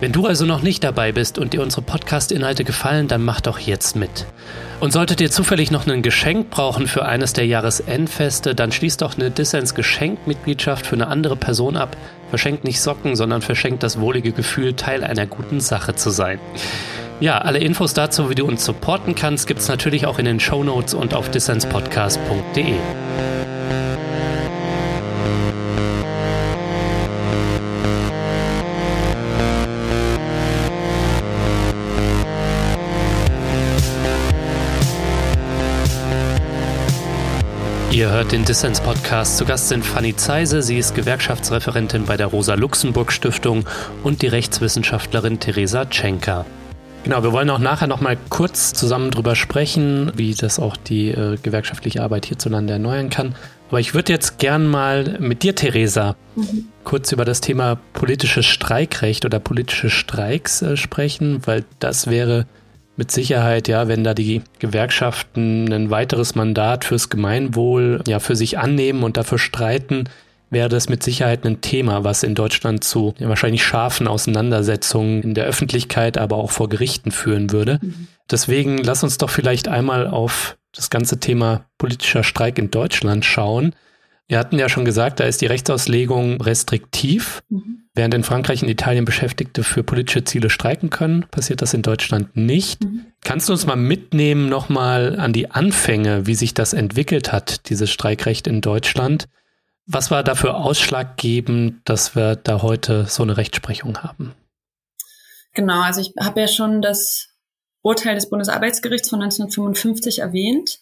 Wenn du also noch nicht dabei bist und dir unsere Podcast-Inhalte gefallen, dann mach doch jetzt mit. Und solltet ihr zufällig noch ein Geschenk brauchen für eines der Jahresendfeste, dann schließt doch eine Dissens-Geschenkmitgliedschaft für eine andere Person ab. Verschenkt nicht Socken, sondern verschenkt das wohlige Gefühl, Teil einer guten Sache zu sein. Ja, alle Infos dazu, wie du uns supporten kannst, gibt's natürlich auch in den Show Notes und auf dissenspodcast.de. Ihr hört den Dissens-Podcast. Zu Gast sind Fanny Zeise, sie ist Gewerkschaftsreferentin bei der Rosa-Luxemburg-Stiftung und die Rechtswissenschaftlerin Theresa Tschenka. Genau, wir wollen auch nachher noch mal kurz zusammen drüber sprechen, wie das auch die äh, gewerkschaftliche Arbeit hierzulande erneuern kann. Aber ich würde jetzt gern mal mit dir, Theresa, mhm. kurz über das Thema politisches Streikrecht oder politische Streiks äh, sprechen, weil das wäre mit Sicherheit, ja, wenn da die Gewerkschaften ein weiteres Mandat fürs Gemeinwohl ja für sich annehmen und dafür streiten, wäre das mit Sicherheit ein Thema, was in Deutschland zu ja, wahrscheinlich scharfen Auseinandersetzungen in der Öffentlichkeit, aber auch vor Gerichten führen würde. Mhm. Deswegen lass uns doch vielleicht einmal auf das ganze Thema politischer Streik in Deutschland schauen. Wir hatten ja schon gesagt, da ist die Rechtsauslegung restriktiv. Mhm. Während in Frankreich und Italien Beschäftigte für politische Ziele streiken können, passiert das in Deutschland nicht. Mhm. Kannst du uns mal mitnehmen nochmal an die Anfänge, wie sich das entwickelt hat, dieses Streikrecht in Deutschland? Was war dafür ausschlaggebend, dass wir da heute so eine Rechtsprechung haben? Genau, also ich habe ja schon das Urteil des Bundesarbeitsgerichts von 1955 erwähnt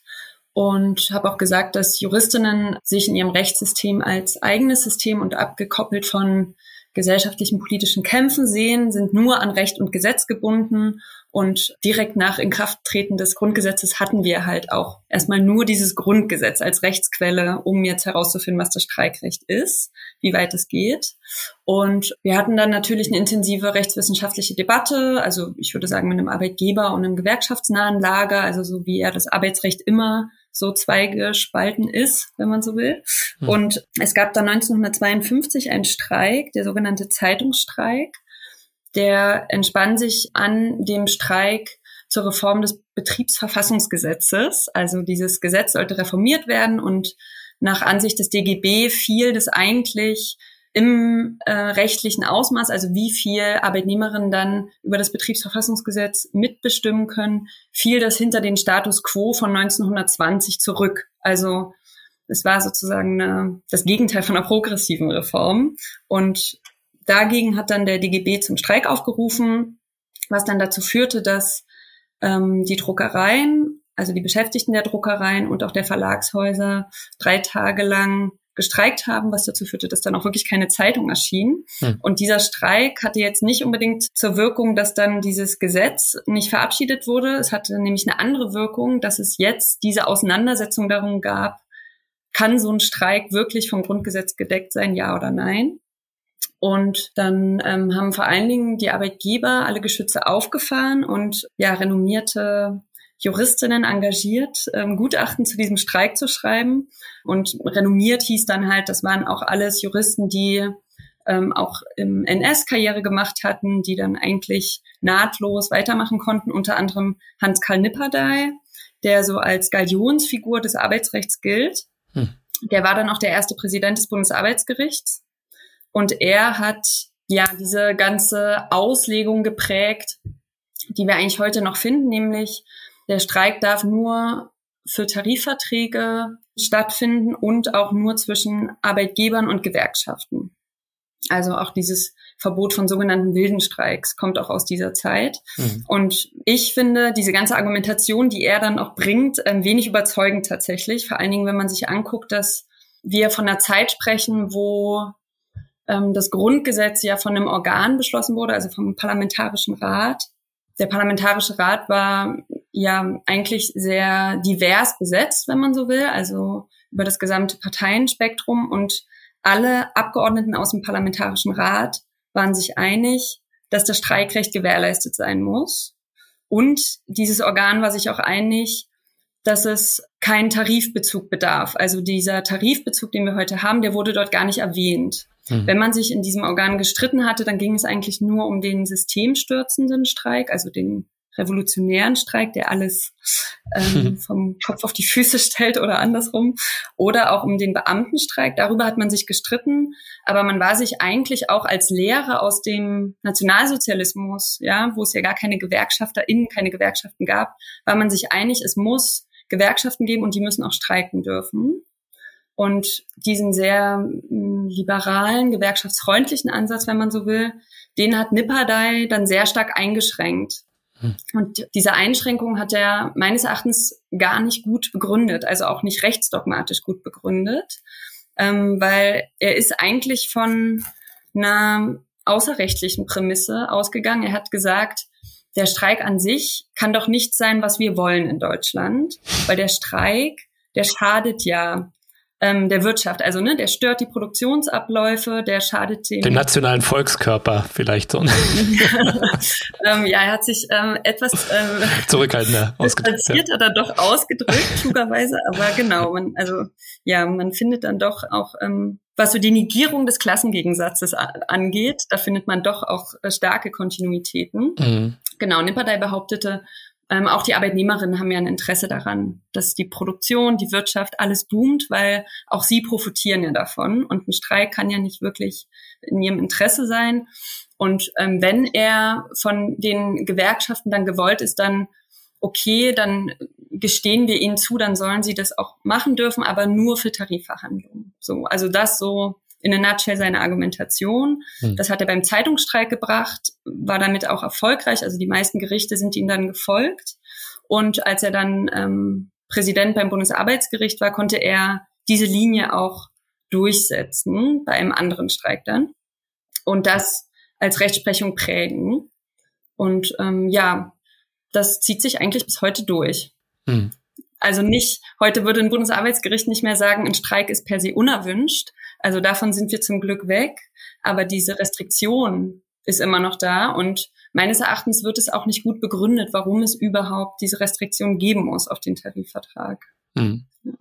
und habe auch gesagt, dass Juristinnen sich in ihrem Rechtssystem als eigenes System und abgekoppelt von gesellschaftlichen politischen Kämpfen sehen, sind nur an Recht und Gesetz gebunden und direkt nach Inkrafttreten des Grundgesetzes hatten wir halt auch erstmal nur dieses Grundgesetz als Rechtsquelle, um jetzt herauszufinden, was das Streikrecht ist, wie weit es geht. Und wir hatten dann natürlich eine intensive rechtswissenschaftliche Debatte, also ich würde sagen mit einem Arbeitgeber und einem gewerkschaftsnahen Lager, also so wie er das Arbeitsrecht immer so zweigespalten ist, wenn man so will. Hm. Und es gab dann 1952 einen Streik, der sogenannte Zeitungsstreik. der entspann sich an dem Streik zur Reform des Betriebsverfassungsgesetzes. Also dieses Gesetz sollte reformiert werden und nach Ansicht des DGB fiel das eigentlich im äh, rechtlichen Ausmaß, also wie viel Arbeitnehmerinnen dann über das Betriebsverfassungsgesetz mitbestimmen können, fiel das hinter den Status quo von 1920 zurück. Also es war sozusagen eine, das Gegenteil von einer progressiven Reform. Und dagegen hat dann der DGB zum Streik aufgerufen, was dann dazu führte, dass ähm, die Druckereien, also die Beschäftigten der Druckereien und auch der Verlagshäuser drei Tage lang gestreikt haben, was dazu führte, dass dann auch wirklich keine Zeitung erschien. Hm. Und dieser Streik hatte jetzt nicht unbedingt zur Wirkung, dass dann dieses Gesetz nicht verabschiedet wurde. Es hatte nämlich eine andere Wirkung, dass es jetzt diese Auseinandersetzung darum gab, kann so ein Streik wirklich vom Grundgesetz gedeckt sein, ja oder nein? Und dann ähm, haben vor allen Dingen die Arbeitgeber alle Geschütze aufgefahren und ja, renommierte Juristinnen engagiert, ähm, Gutachten zu diesem Streik zu schreiben. Und renommiert hieß dann halt, das waren auch alles Juristen, die ähm, auch im NS Karriere gemacht hatten, die dann eigentlich nahtlos weitermachen konnten, unter anderem Hans-Karl Nipperdey, der so als Galionsfigur des Arbeitsrechts gilt. Hm. Der war dann auch der erste Präsident des Bundesarbeitsgerichts. Und er hat ja diese ganze Auslegung geprägt, die wir eigentlich heute noch finden, nämlich der Streik darf nur für Tarifverträge stattfinden und auch nur zwischen Arbeitgebern und Gewerkschaften. Also auch dieses Verbot von sogenannten wilden Streiks kommt auch aus dieser Zeit. Mhm. Und ich finde diese ganze Argumentation, die er dann auch bringt, ein wenig überzeugend tatsächlich. Vor allen Dingen, wenn man sich anguckt, dass wir von einer Zeit sprechen, wo ähm, das Grundgesetz ja von einem Organ beschlossen wurde, also vom Parlamentarischen Rat. Der Parlamentarische Rat war ja eigentlich sehr divers besetzt, wenn man so will, also über das gesamte Parteienspektrum und alle Abgeordneten aus dem Parlamentarischen Rat waren sich einig, dass das Streikrecht gewährleistet sein muss. Und dieses Organ war sich auch einig, dass es keinen Tarifbezug bedarf. Also dieser Tarifbezug, den wir heute haben, der wurde dort gar nicht erwähnt. Mhm. Wenn man sich in diesem Organ gestritten hatte, dann ging es eigentlich nur um den systemstürzenden Streik, also den revolutionären Streik, der alles ähm, <laughs> vom Kopf auf die Füße stellt oder andersrum, oder auch um den Beamtenstreik. Darüber hat man sich gestritten, aber man war sich eigentlich auch als Lehre aus dem Nationalsozialismus, ja, wo es ja gar keine GewerkschafterInnen, keine Gewerkschaften gab, war man sich einig, es muss Gewerkschaften geben und die müssen auch streiken dürfen. Und diesen sehr mm, liberalen, gewerkschaftsfreundlichen Ansatz, wenn man so will, den hat Nipperdai dann sehr stark eingeschränkt. Hm. Und diese Einschränkung hat er meines Erachtens gar nicht gut begründet, also auch nicht rechtsdogmatisch gut begründet, ähm, weil er ist eigentlich von einer außerrechtlichen Prämisse ausgegangen. Er hat gesagt, der Streik an sich kann doch nicht sein, was wir wollen in Deutschland, weil der Streik, der schadet ja ähm, der Wirtschaft. Also ne, der stört die Produktionsabläufe, der schadet dem. Dem nationalen Volkskörper vielleicht so. <laughs> ähm, ja, er hat sich ähm, etwas ähm, zurückhaltender <laughs> ausgedrückt. Ja. dann doch ausgedrückt, klugerweise, aber genau, man, also ja, man findet dann doch auch ähm, was so die Negierung des Klassengegensatzes angeht, da findet man doch auch äh, starke Kontinuitäten. Mhm. Genau, Nipperdey behauptete, ähm, auch die Arbeitnehmerinnen haben ja ein Interesse daran, dass die Produktion, die Wirtschaft, alles boomt, weil auch sie profitieren ja davon. Und ein Streik kann ja nicht wirklich in ihrem Interesse sein. Und ähm, wenn er von den Gewerkschaften dann gewollt ist, dann okay, dann gestehen wir ihnen zu, dann sollen sie das auch machen dürfen, aber nur für Tarifverhandlungen. So, also das so in a nutshell seine Argumentation. Hm. Das hat er beim Zeitungsstreik gebracht, war damit auch erfolgreich. Also die meisten Gerichte sind ihm dann gefolgt. Und als er dann ähm, Präsident beim Bundesarbeitsgericht war, konnte er diese Linie auch durchsetzen bei einem anderen Streik dann und das als Rechtsprechung prägen. Und ähm, ja, das zieht sich eigentlich bis heute durch. Hm. Also nicht, heute würde ein Bundesarbeitsgericht nicht mehr sagen, ein Streik ist per se unerwünscht, also davon sind wir zum Glück weg. Aber diese Restriktion ist immer noch da. Und meines Erachtens wird es auch nicht gut begründet, warum es überhaupt diese Restriktion geben muss auf den Tarifvertrag. Mhm. Ja.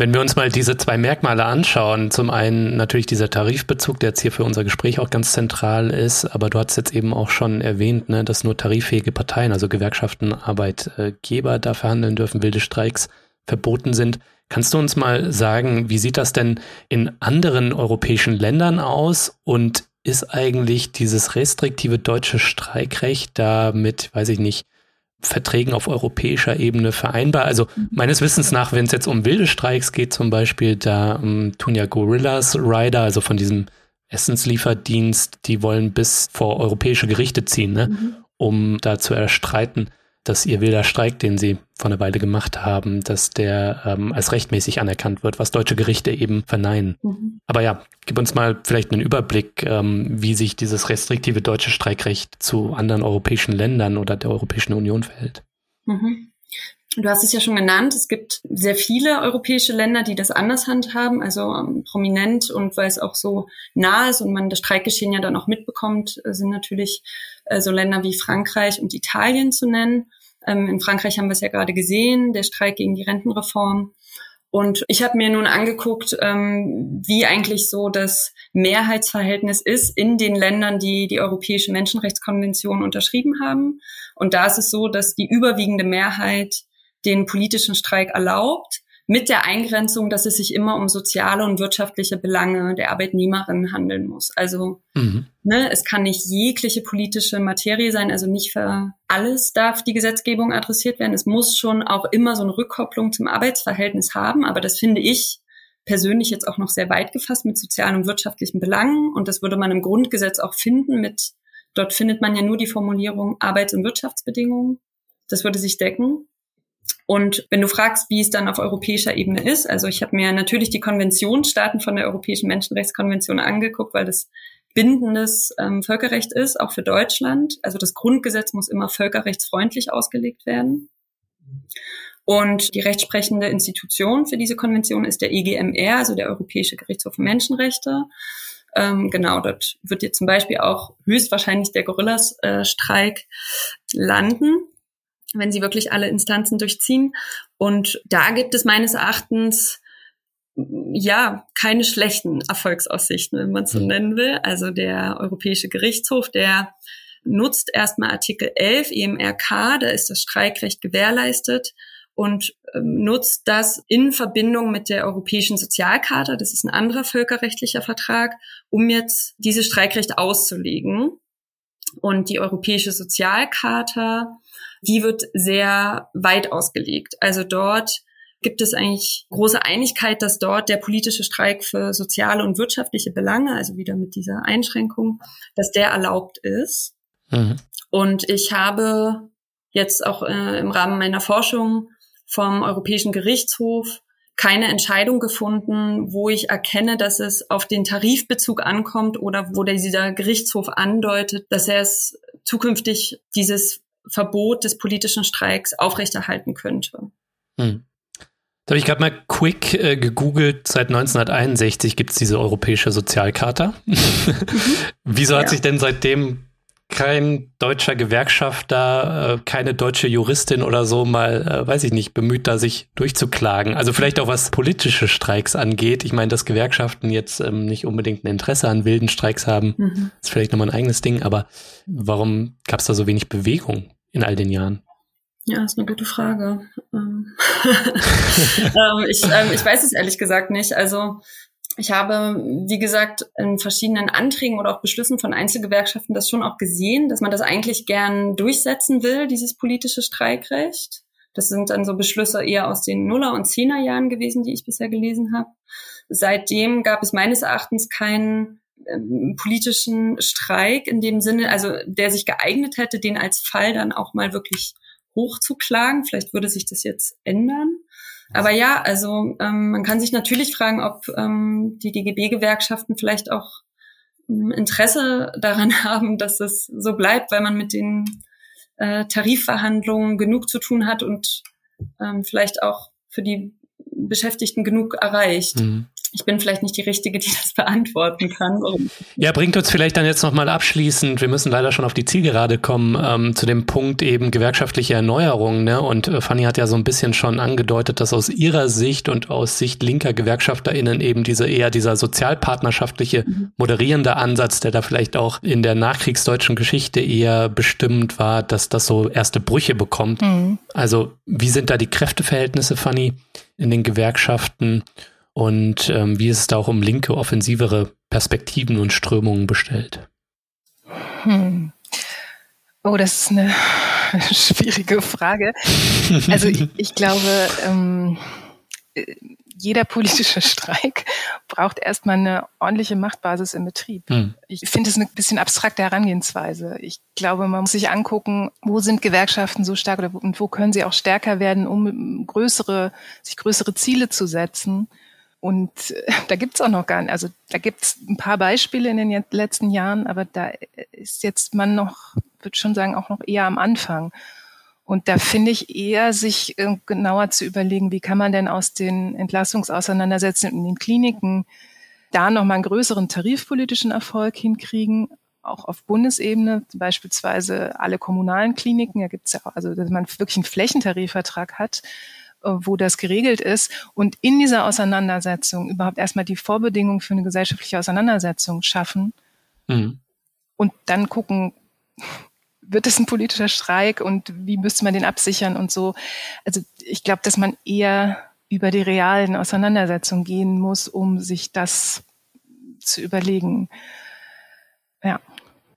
Wenn wir uns mal diese zwei Merkmale anschauen, zum einen natürlich dieser Tarifbezug, der jetzt hier für unser Gespräch auch ganz zentral ist, aber du hast jetzt eben auch schon erwähnt, ne, dass nur tariffähige Parteien, also Gewerkschaften, Arbeitgeber da verhandeln dürfen, wilde Streiks verboten sind. Kannst du uns mal sagen, wie sieht das denn in anderen europäischen Ländern aus und ist eigentlich dieses restriktive deutsche Streikrecht da mit, weiß ich nicht, Verträgen auf europäischer Ebene vereinbar. Also meines Wissens nach, wenn es jetzt um wilde Streiks geht zum Beispiel, da um, ähm, tun ja Gorillas Rider, also von diesem Essenslieferdienst, die wollen bis vor europäische Gerichte ziehen, ne, mhm. um da zu erstreiten, dass ihr wilder Streik, den sie vor einer Weile gemacht haben, dass der ähm, als rechtmäßig anerkannt wird, was deutsche Gerichte eben verneinen. Mhm. Aber ja, gib uns mal vielleicht einen Überblick, ähm, wie sich dieses restriktive deutsche Streikrecht zu anderen europäischen Ländern oder der Europäischen Union verhält. Mhm. Du hast es ja schon genannt, es gibt sehr viele europäische Länder, die das anders handhaben, also ähm, prominent und weil es auch so nah ist und man das Streikgeschehen ja dann auch mitbekommt, äh, sind natürlich äh, so Länder wie Frankreich und Italien zu nennen. Ähm, in Frankreich haben wir es ja gerade gesehen, der Streik gegen die Rentenreform. Und ich habe mir nun angeguckt, ähm, wie eigentlich so das Mehrheitsverhältnis ist in den Ländern, die die Europäische Menschenrechtskonvention unterschrieben haben. Und da ist es so, dass die überwiegende Mehrheit den politischen Streik erlaubt, mit der Eingrenzung, dass es sich immer um soziale und wirtschaftliche Belange der Arbeitnehmerinnen handeln muss. Also mhm. ne, es kann nicht jegliche politische Materie sein, also nicht für alles darf die Gesetzgebung adressiert werden. Es muss schon auch immer so eine Rückkopplung zum Arbeitsverhältnis haben, aber das finde ich persönlich jetzt auch noch sehr weit gefasst mit sozialen und wirtschaftlichen Belangen und das würde man im Grundgesetz auch finden mit Dort findet man ja nur die Formulierung Arbeits- und Wirtschaftsbedingungen. Das würde sich decken. Und wenn du fragst, wie es dann auf europäischer Ebene ist, also ich habe mir natürlich die Konventionsstaaten von der Europäischen Menschenrechtskonvention angeguckt, weil das bindendes ähm, Völkerrecht ist, auch für Deutschland. Also das Grundgesetz muss immer völkerrechtsfreundlich ausgelegt werden. Und die rechtsprechende Institution für diese Konvention ist der EGMR, also der Europäische Gerichtshof für Menschenrechte. Ähm, genau, dort wird jetzt zum Beispiel auch höchstwahrscheinlich der Gorillas-Streik äh, landen wenn sie wirklich alle Instanzen durchziehen. Und da gibt es meines Erachtens ja keine schlechten Erfolgsaussichten, wenn man es so mhm. nennen will. Also der Europäische Gerichtshof, der nutzt erstmal Artikel 11 EMRK, da ist das Streikrecht gewährleistet und ähm, nutzt das in Verbindung mit der Europäischen Sozialkarte, das ist ein anderer völkerrechtlicher Vertrag, um jetzt dieses Streikrecht auszulegen. Und die Europäische Sozialkarte die wird sehr weit ausgelegt. Also dort gibt es eigentlich große Einigkeit, dass dort der politische Streik für soziale und wirtschaftliche Belange, also wieder mit dieser Einschränkung, dass der erlaubt ist. Mhm. Und ich habe jetzt auch äh, im Rahmen meiner Forschung vom Europäischen Gerichtshof keine Entscheidung gefunden, wo ich erkenne, dass es auf den Tarifbezug ankommt oder wo dieser Gerichtshof andeutet, dass er es zukünftig dieses Verbot des politischen Streiks aufrechterhalten könnte. Hm. Da habe ich gerade mal quick äh, gegoogelt. Seit 1961 gibt es diese europäische Sozialkarte. <laughs> Mhm. Wieso hat ja. sich denn seitdem kein deutscher Gewerkschafter, äh, keine deutsche Juristin oder so mal, äh, weiß ich nicht, bemüht, da sich durchzuklagen. Also vielleicht auch was politische Streiks angeht. Ich meine, dass Gewerkschaften jetzt ähm, nicht unbedingt ein Interesse an wilden Streiks haben, mhm. ist vielleicht nochmal ein eigenes Ding. Aber warum gab es da so wenig Bewegung in all den Jahren? Ja, ist eine gute Frage. <laughs> Ähm, <laughs> ähm, ich, ähm, ich weiß es ehrlich gesagt nicht. Also ich habe, wie gesagt, in verschiedenen Anträgen oder auch Beschlüssen von Einzelgewerkschaften das schon auch gesehen, dass man das eigentlich gern durchsetzen will, dieses politische Streikrecht. Das sind dann so Beschlüsse eher aus den Nuller- und Zehnerjahren gewesen, die ich bisher gelesen habe. Seitdem gab es meines Erachtens keinen ähm, politischen Streik in dem Sinne, also der sich geeignet hätte, den als Fall dann auch mal wirklich hochzuklagen. Vielleicht würde sich das jetzt ändern. Aber ja, also ähm, man kann sich natürlich fragen, ob ähm, die DGB-Gewerkschaften vielleicht auch ähm, Interesse <laughs> daran haben, dass es so bleibt, weil man mit den äh, Tarifverhandlungen genug zu tun hat und ähm, vielleicht auch für die Beschäftigten genug erreicht. Mhm. Ich bin vielleicht nicht die Richtige, die <laughs> das beantworten kann. Ja, bringt uns vielleicht dann jetzt nochmal abschließend, wir müssen leider schon auf die Zielgerade kommen, ähm, zu dem Punkt eben gewerkschaftliche Erneuerung. Ne? Und äh, Fanny hat ja so ein bisschen schon angedeutet, dass aus ihrer Sicht und aus Sicht linker GewerkschafterInnen eben diese eher dieser sozialpartnerschaftliche, mhm. moderierende Ansatz, der da vielleicht auch in der nachkriegsdeutschen Geschichte eher bestimmt war, dass das so erste Brüche bekommt. Mhm. Also wie sind da die Kräfteverhältnisse, Fanny, in den Gewerkschaften? Und ähm, wie ist es da auch um linke, offensivere Perspektiven und Strömungen bestellt? Hm. Oh, das ist eine <laughs> schwierige Frage. Also ich, <laughs> ich glaube, ähm, jeder politische <laughs> Streik braucht erstmal eine ordentliche Machtbasis im Betrieb. Hm. Ich finde es eine bisschen abstrakte Herangehensweise. Ich glaube, man muss sich angucken, wo sind Gewerkschaften so stark oder wo, und wo können sie auch stärker werden, um größere, sich größere Ziele zu setzen. Und äh, da gibt's auch noch gar nicht, also da gibt's ein paar Beispiele in den letzten Jahren, aber da ist jetzt man noch, würde schon sagen, auch noch eher am Anfang. Und da finde ich eher, sich äh, genauer zu überlegen, wie kann man denn aus den Entlassungsauseinandersetzungen in den Kliniken da nochmal einen größeren tarifpolitischen Erfolg hinkriegen, auch auf Bundesebene, beispielsweise alle kommunalen Kliniken, da gibt's ja auch, also dass man wirklich einen Flächentarifvertrag hat, äh, wo das geregelt ist und in dieser Auseinandersetzung überhaupt erstmal die Vorbedingungen für eine gesellschaftliche Auseinandersetzung schaffen mhm. und dann gucken, wird es ein politischer Streik und wie müsste man den absichern und so. Also ich glaube, dass man eher über die realen Auseinandersetzungen gehen muss, um sich das zu überlegen. Ja.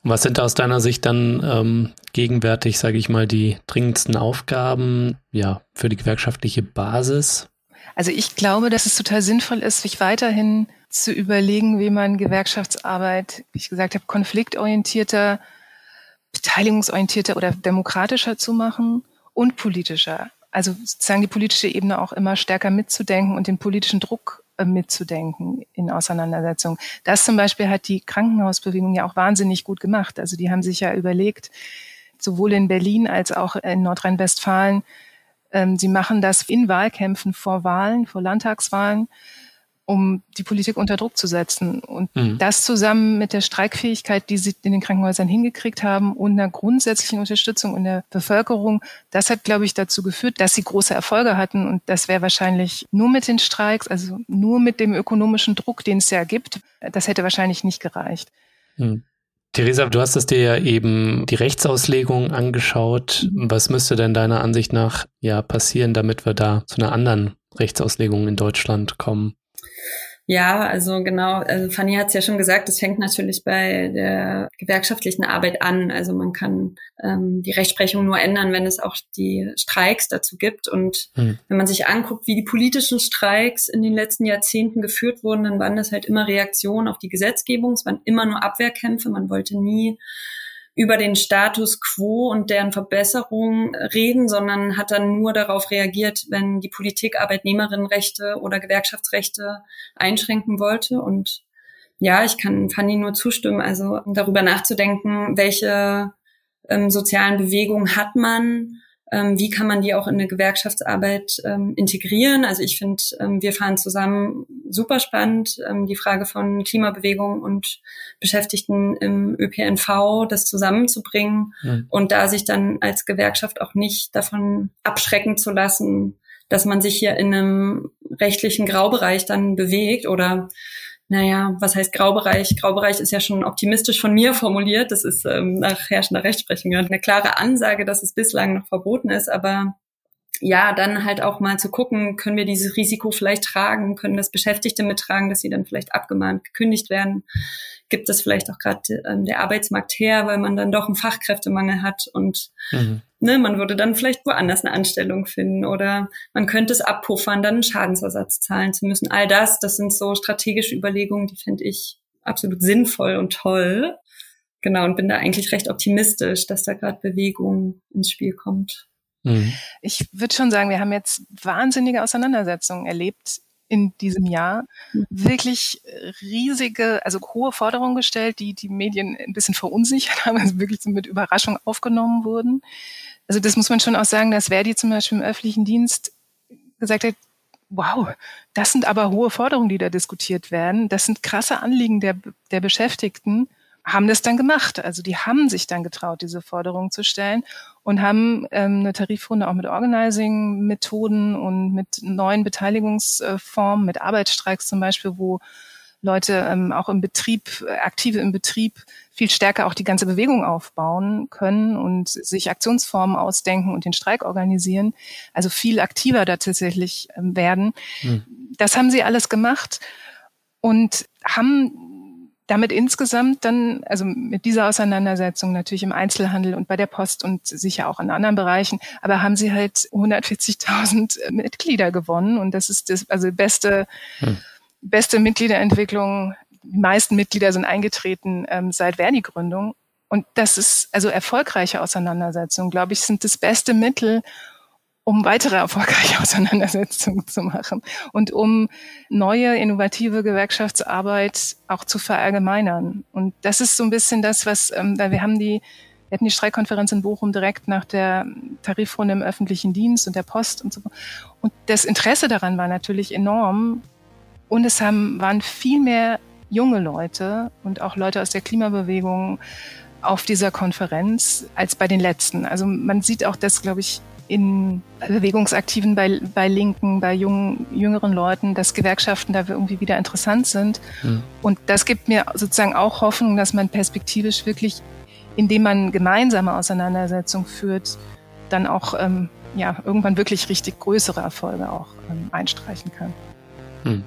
Was sind aus deiner Sicht dann ähm, gegenwärtig, sage ich mal, die dringendsten Aufgaben ja, für die gewerkschaftliche Basis? Also ich glaube, dass es total sinnvoll ist, sich weiterhin zu überlegen, wie man Gewerkschaftsarbeit, wie ich gesagt habe, konfliktorientierter, beteiligungsorientierter oder demokratischer zu machen und politischer. Also sozusagen die politische Ebene auch immer stärker mitzudenken und den politischen Druck mitzudenken in Auseinandersetzungen. Das zum Beispiel hat die Krankenhausbewegung ja auch wahnsinnig gut gemacht. Also die haben sich ja überlegt, sowohl in Berlin als auch in Nordrhein-Westfalen, ähm, sie machen das in Wahlkämpfen vor Wahlen, vor Landtagswahlen, um die Politik unter Druck zu setzen. Und mhm. das zusammen mit der Streikfähigkeit, die sie in den Krankenhäusern hingekriegt haben und einer grundsätzlichen Unterstützung in der Bevölkerung, das hat, glaube ich, dazu geführt, dass sie große Erfolge hatten. Und das wäre wahrscheinlich nur mit den Streiks, also nur mit dem ökonomischen Druck, den es ja gibt, das hätte wahrscheinlich nicht gereicht. Mhm. Theresa, du hast es dir ja eben die Rechtsauslegung angeschaut. Was müsste denn deiner Ansicht nach ja passieren, damit wir da zu einer anderen Rechtsauslegung in Deutschland kommen? Ja, also genau, also Fanny hat es ja schon gesagt, es fängt natürlich bei der gewerkschaftlichen Arbeit an. Also man kann ähm, die Rechtsprechung nur ändern, wenn es auch die Streiks dazu gibt. Und mhm. wenn man sich anguckt, wie die politischen Streiks in den letzten Jahrzehnten geführt wurden, dann waren das halt immer Reaktionen auf die Gesetzgebung. Es waren immer nur Abwehrkämpfe. Man wollte nie über den Status quo und deren Verbesserung reden, sondern hat dann nur darauf reagiert, wenn die Politik Arbeitnehmerinnenrechte oder Gewerkschaftsrechte einschränken wollte. Und ja, ich kann Fanny nur zustimmen, also darüber nachzudenken, welche ähm, sozialen Bewegungen hat man, ähm, wie kann man die auch in eine Gewerkschaftsarbeit ähm, integrieren. Also ich finde, ähm, wir fahren zusammen super spannend, ähm, die Frage von Klimabewegung und Beschäftigten im ÖPNV, das zusammenzubringen mhm. und da sich dann als Gewerkschaft auch nicht davon abschrecken zu lassen, dass man sich hier in einem rechtlichen Graubereich dann bewegt oder naja, was heißt Graubereich? Graubereich ist ja schon optimistisch von mir formuliert. Das ist ähm, nach herrschender Rechtsprechung eine klare Ansage, dass es bislang noch verboten ist, aber ja, dann halt auch mal zu gucken, können wir dieses Risiko vielleicht tragen, können das Beschäftigte mittragen, dass sie dann vielleicht abgemahnt gekündigt werden gibt es vielleicht auch gerade ähm, der Arbeitsmarkt her, weil man dann doch einen Fachkräftemangel hat und mhm. ne, man würde dann vielleicht woanders eine Anstellung finden oder man könnte es abpuffern, dann einen Schadensersatz zahlen zu müssen. All das, das sind so strategische Überlegungen, die finde ich absolut sinnvoll und toll. Genau, und bin da eigentlich recht optimistisch, dass da gerade Bewegung ins Spiel kommt. Mhm. Ich würde schon sagen, wir haben jetzt wahnsinnige Auseinandersetzungen erlebt in diesem Jahr mhm. wirklich riesige, also hohe Forderungen gestellt, die die Medien ein bisschen verunsichert haben, also wirklich so mit Überraschung aufgenommen wurden. Also das muss man schon auch sagen, dass Verdi zum Beispiel im öffentlichen Dienst gesagt hat, wow, das sind aber hohe Forderungen, die da diskutiert werden. Das sind krasse Anliegen der, der Beschäftigten haben das dann gemacht. Also die haben sich dann getraut, diese Forderungen zu stellen und haben ähm, eine Tarifrunde auch mit Organizing-Methoden und mit neuen Beteiligungsformen, mit Arbeitsstreiks zum Beispiel, wo Leute ähm, auch im Betrieb, aktive im Betrieb viel stärker auch die ganze Bewegung aufbauen können und sich Aktionsformen ausdenken und den Streik organisieren, also viel aktiver da tatsächlich ähm, werden. Hm. Das haben sie alles gemacht und haben damit insgesamt dann, also mit dieser Auseinandersetzung natürlich im Einzelhandel und bei der Post und sicher auch in anderen Bereichen, aber haben sie halt 140.000 Mitglieder gewonnen und das ist das, also beste, hm. beste Mitgliederentwicklung. Die meisten Mitglieder sind eingetreten ähm, seit Verdi-Gründung und das ist also erfolgreiche Auseinandersetzungen, glaube ich, sind das beste Mittel, um weitere erfolgreiche <laughs> Auseinandersetzungen zu machen und um neue innovative Gewerkschaftsarbeit auch zu verallgemeinern. Und das ist so ein bisschen das, was, ähm, wir haben die, wir hatten die Streikkonferenz in Bochum direkt nach der Tarifrunde im öffentlichen Dienst und der Post und so. Und das Interesse daran war natürlich enorm. Und es haben, waren viel mehr junge Leute und auch Leute aus der Klimabewegung auf dieser Konferenz als bei den letzten. Also man sieht auch, dass, glaube ich, in Bewegungsaktiven bei, bei Linken, bei jungen, jüngeren Leuten, dass Gewerkschaften da irgendwie wieder interessant sind. Mhm. Und das gibt mir sozusagen auch Hoffnung, dass man perspektivisch wirklich, indem man gemeinsame Auseinandersetzungen führt, dann auch ähm, ja, irgendwann wirklich richtig größere Erfolge auch ähm, einstreichen kann. Mhm.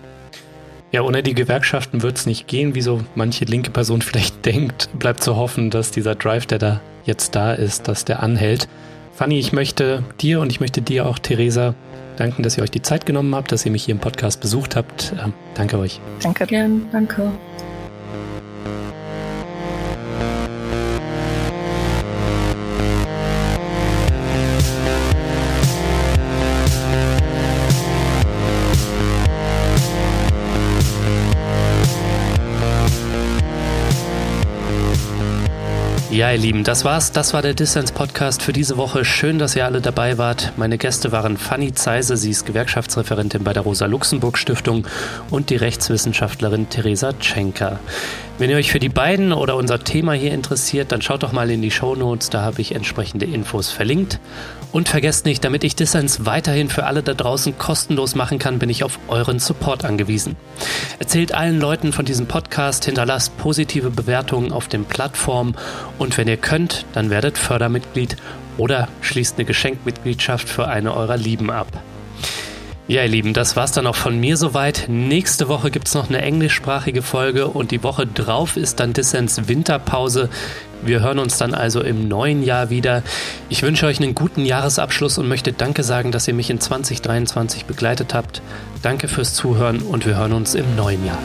Ja, ohne die Gewerkschaften wird es nicht gehen, wie so manche linke Person <laughs> vielleicht denkt. Bleibt zu hoffen, dass dieser Drive, der da jetzt da ist, dass der anhält. Fanny, ich möchte dir und ich möchte dir auch, Theresa, danken, dass ihr euch die Zeit genommen habt, dass ihr mich hier im Podcast besucht habt. Ähm, danke euch. Danke. Gern, danke. Ja, ihr Lieben, das war's. Das war der Dissens Podcast für diese Woche. Schön, dass ihr alle dabei wart. Meine Gäste waren Fanny Zeise, sie ist Gewerkschaftsreferentin bei der Rosa-Luxemburg-Stiftung und die Rechtswissenschaftlerin Theresa Tschenker. Wenn ihr euch für die beiden oder unser Thema hier interessiert, dann schaut doch mal in die Show Notes, da habe ich entsprechende Infos verlinkt. Und vergesst nicht, damit ich Dissens weiterhin für alle da draußen kostenlos machen kann, bin ich auf euren Support angewiesen. Erzählt allen Leuten von diesem Podcast, hinterlasst positive Bewertungen auf den Plattformen und wenn ihr könnt, dann werdet Fördermitglied oder schließt eine Geschenkmitgliedschaft für eine eurer Lieben ab. Ja, ihr Lieben, das war's dann auch von mir soweit. Nächste Woche gibt's noch eine englischsprachige Folge und die Woche drauf ist dann Dissens Winterpause. Wir hören uns dann also im neuen Jahr wieder. Ich wünsche euch einen guten Jahresabschluss und möchte Danke sagen, dass ihr mich in 2023 begleitet habt. Danke fürs Zuhören und wir hören uns im neuen Jahr.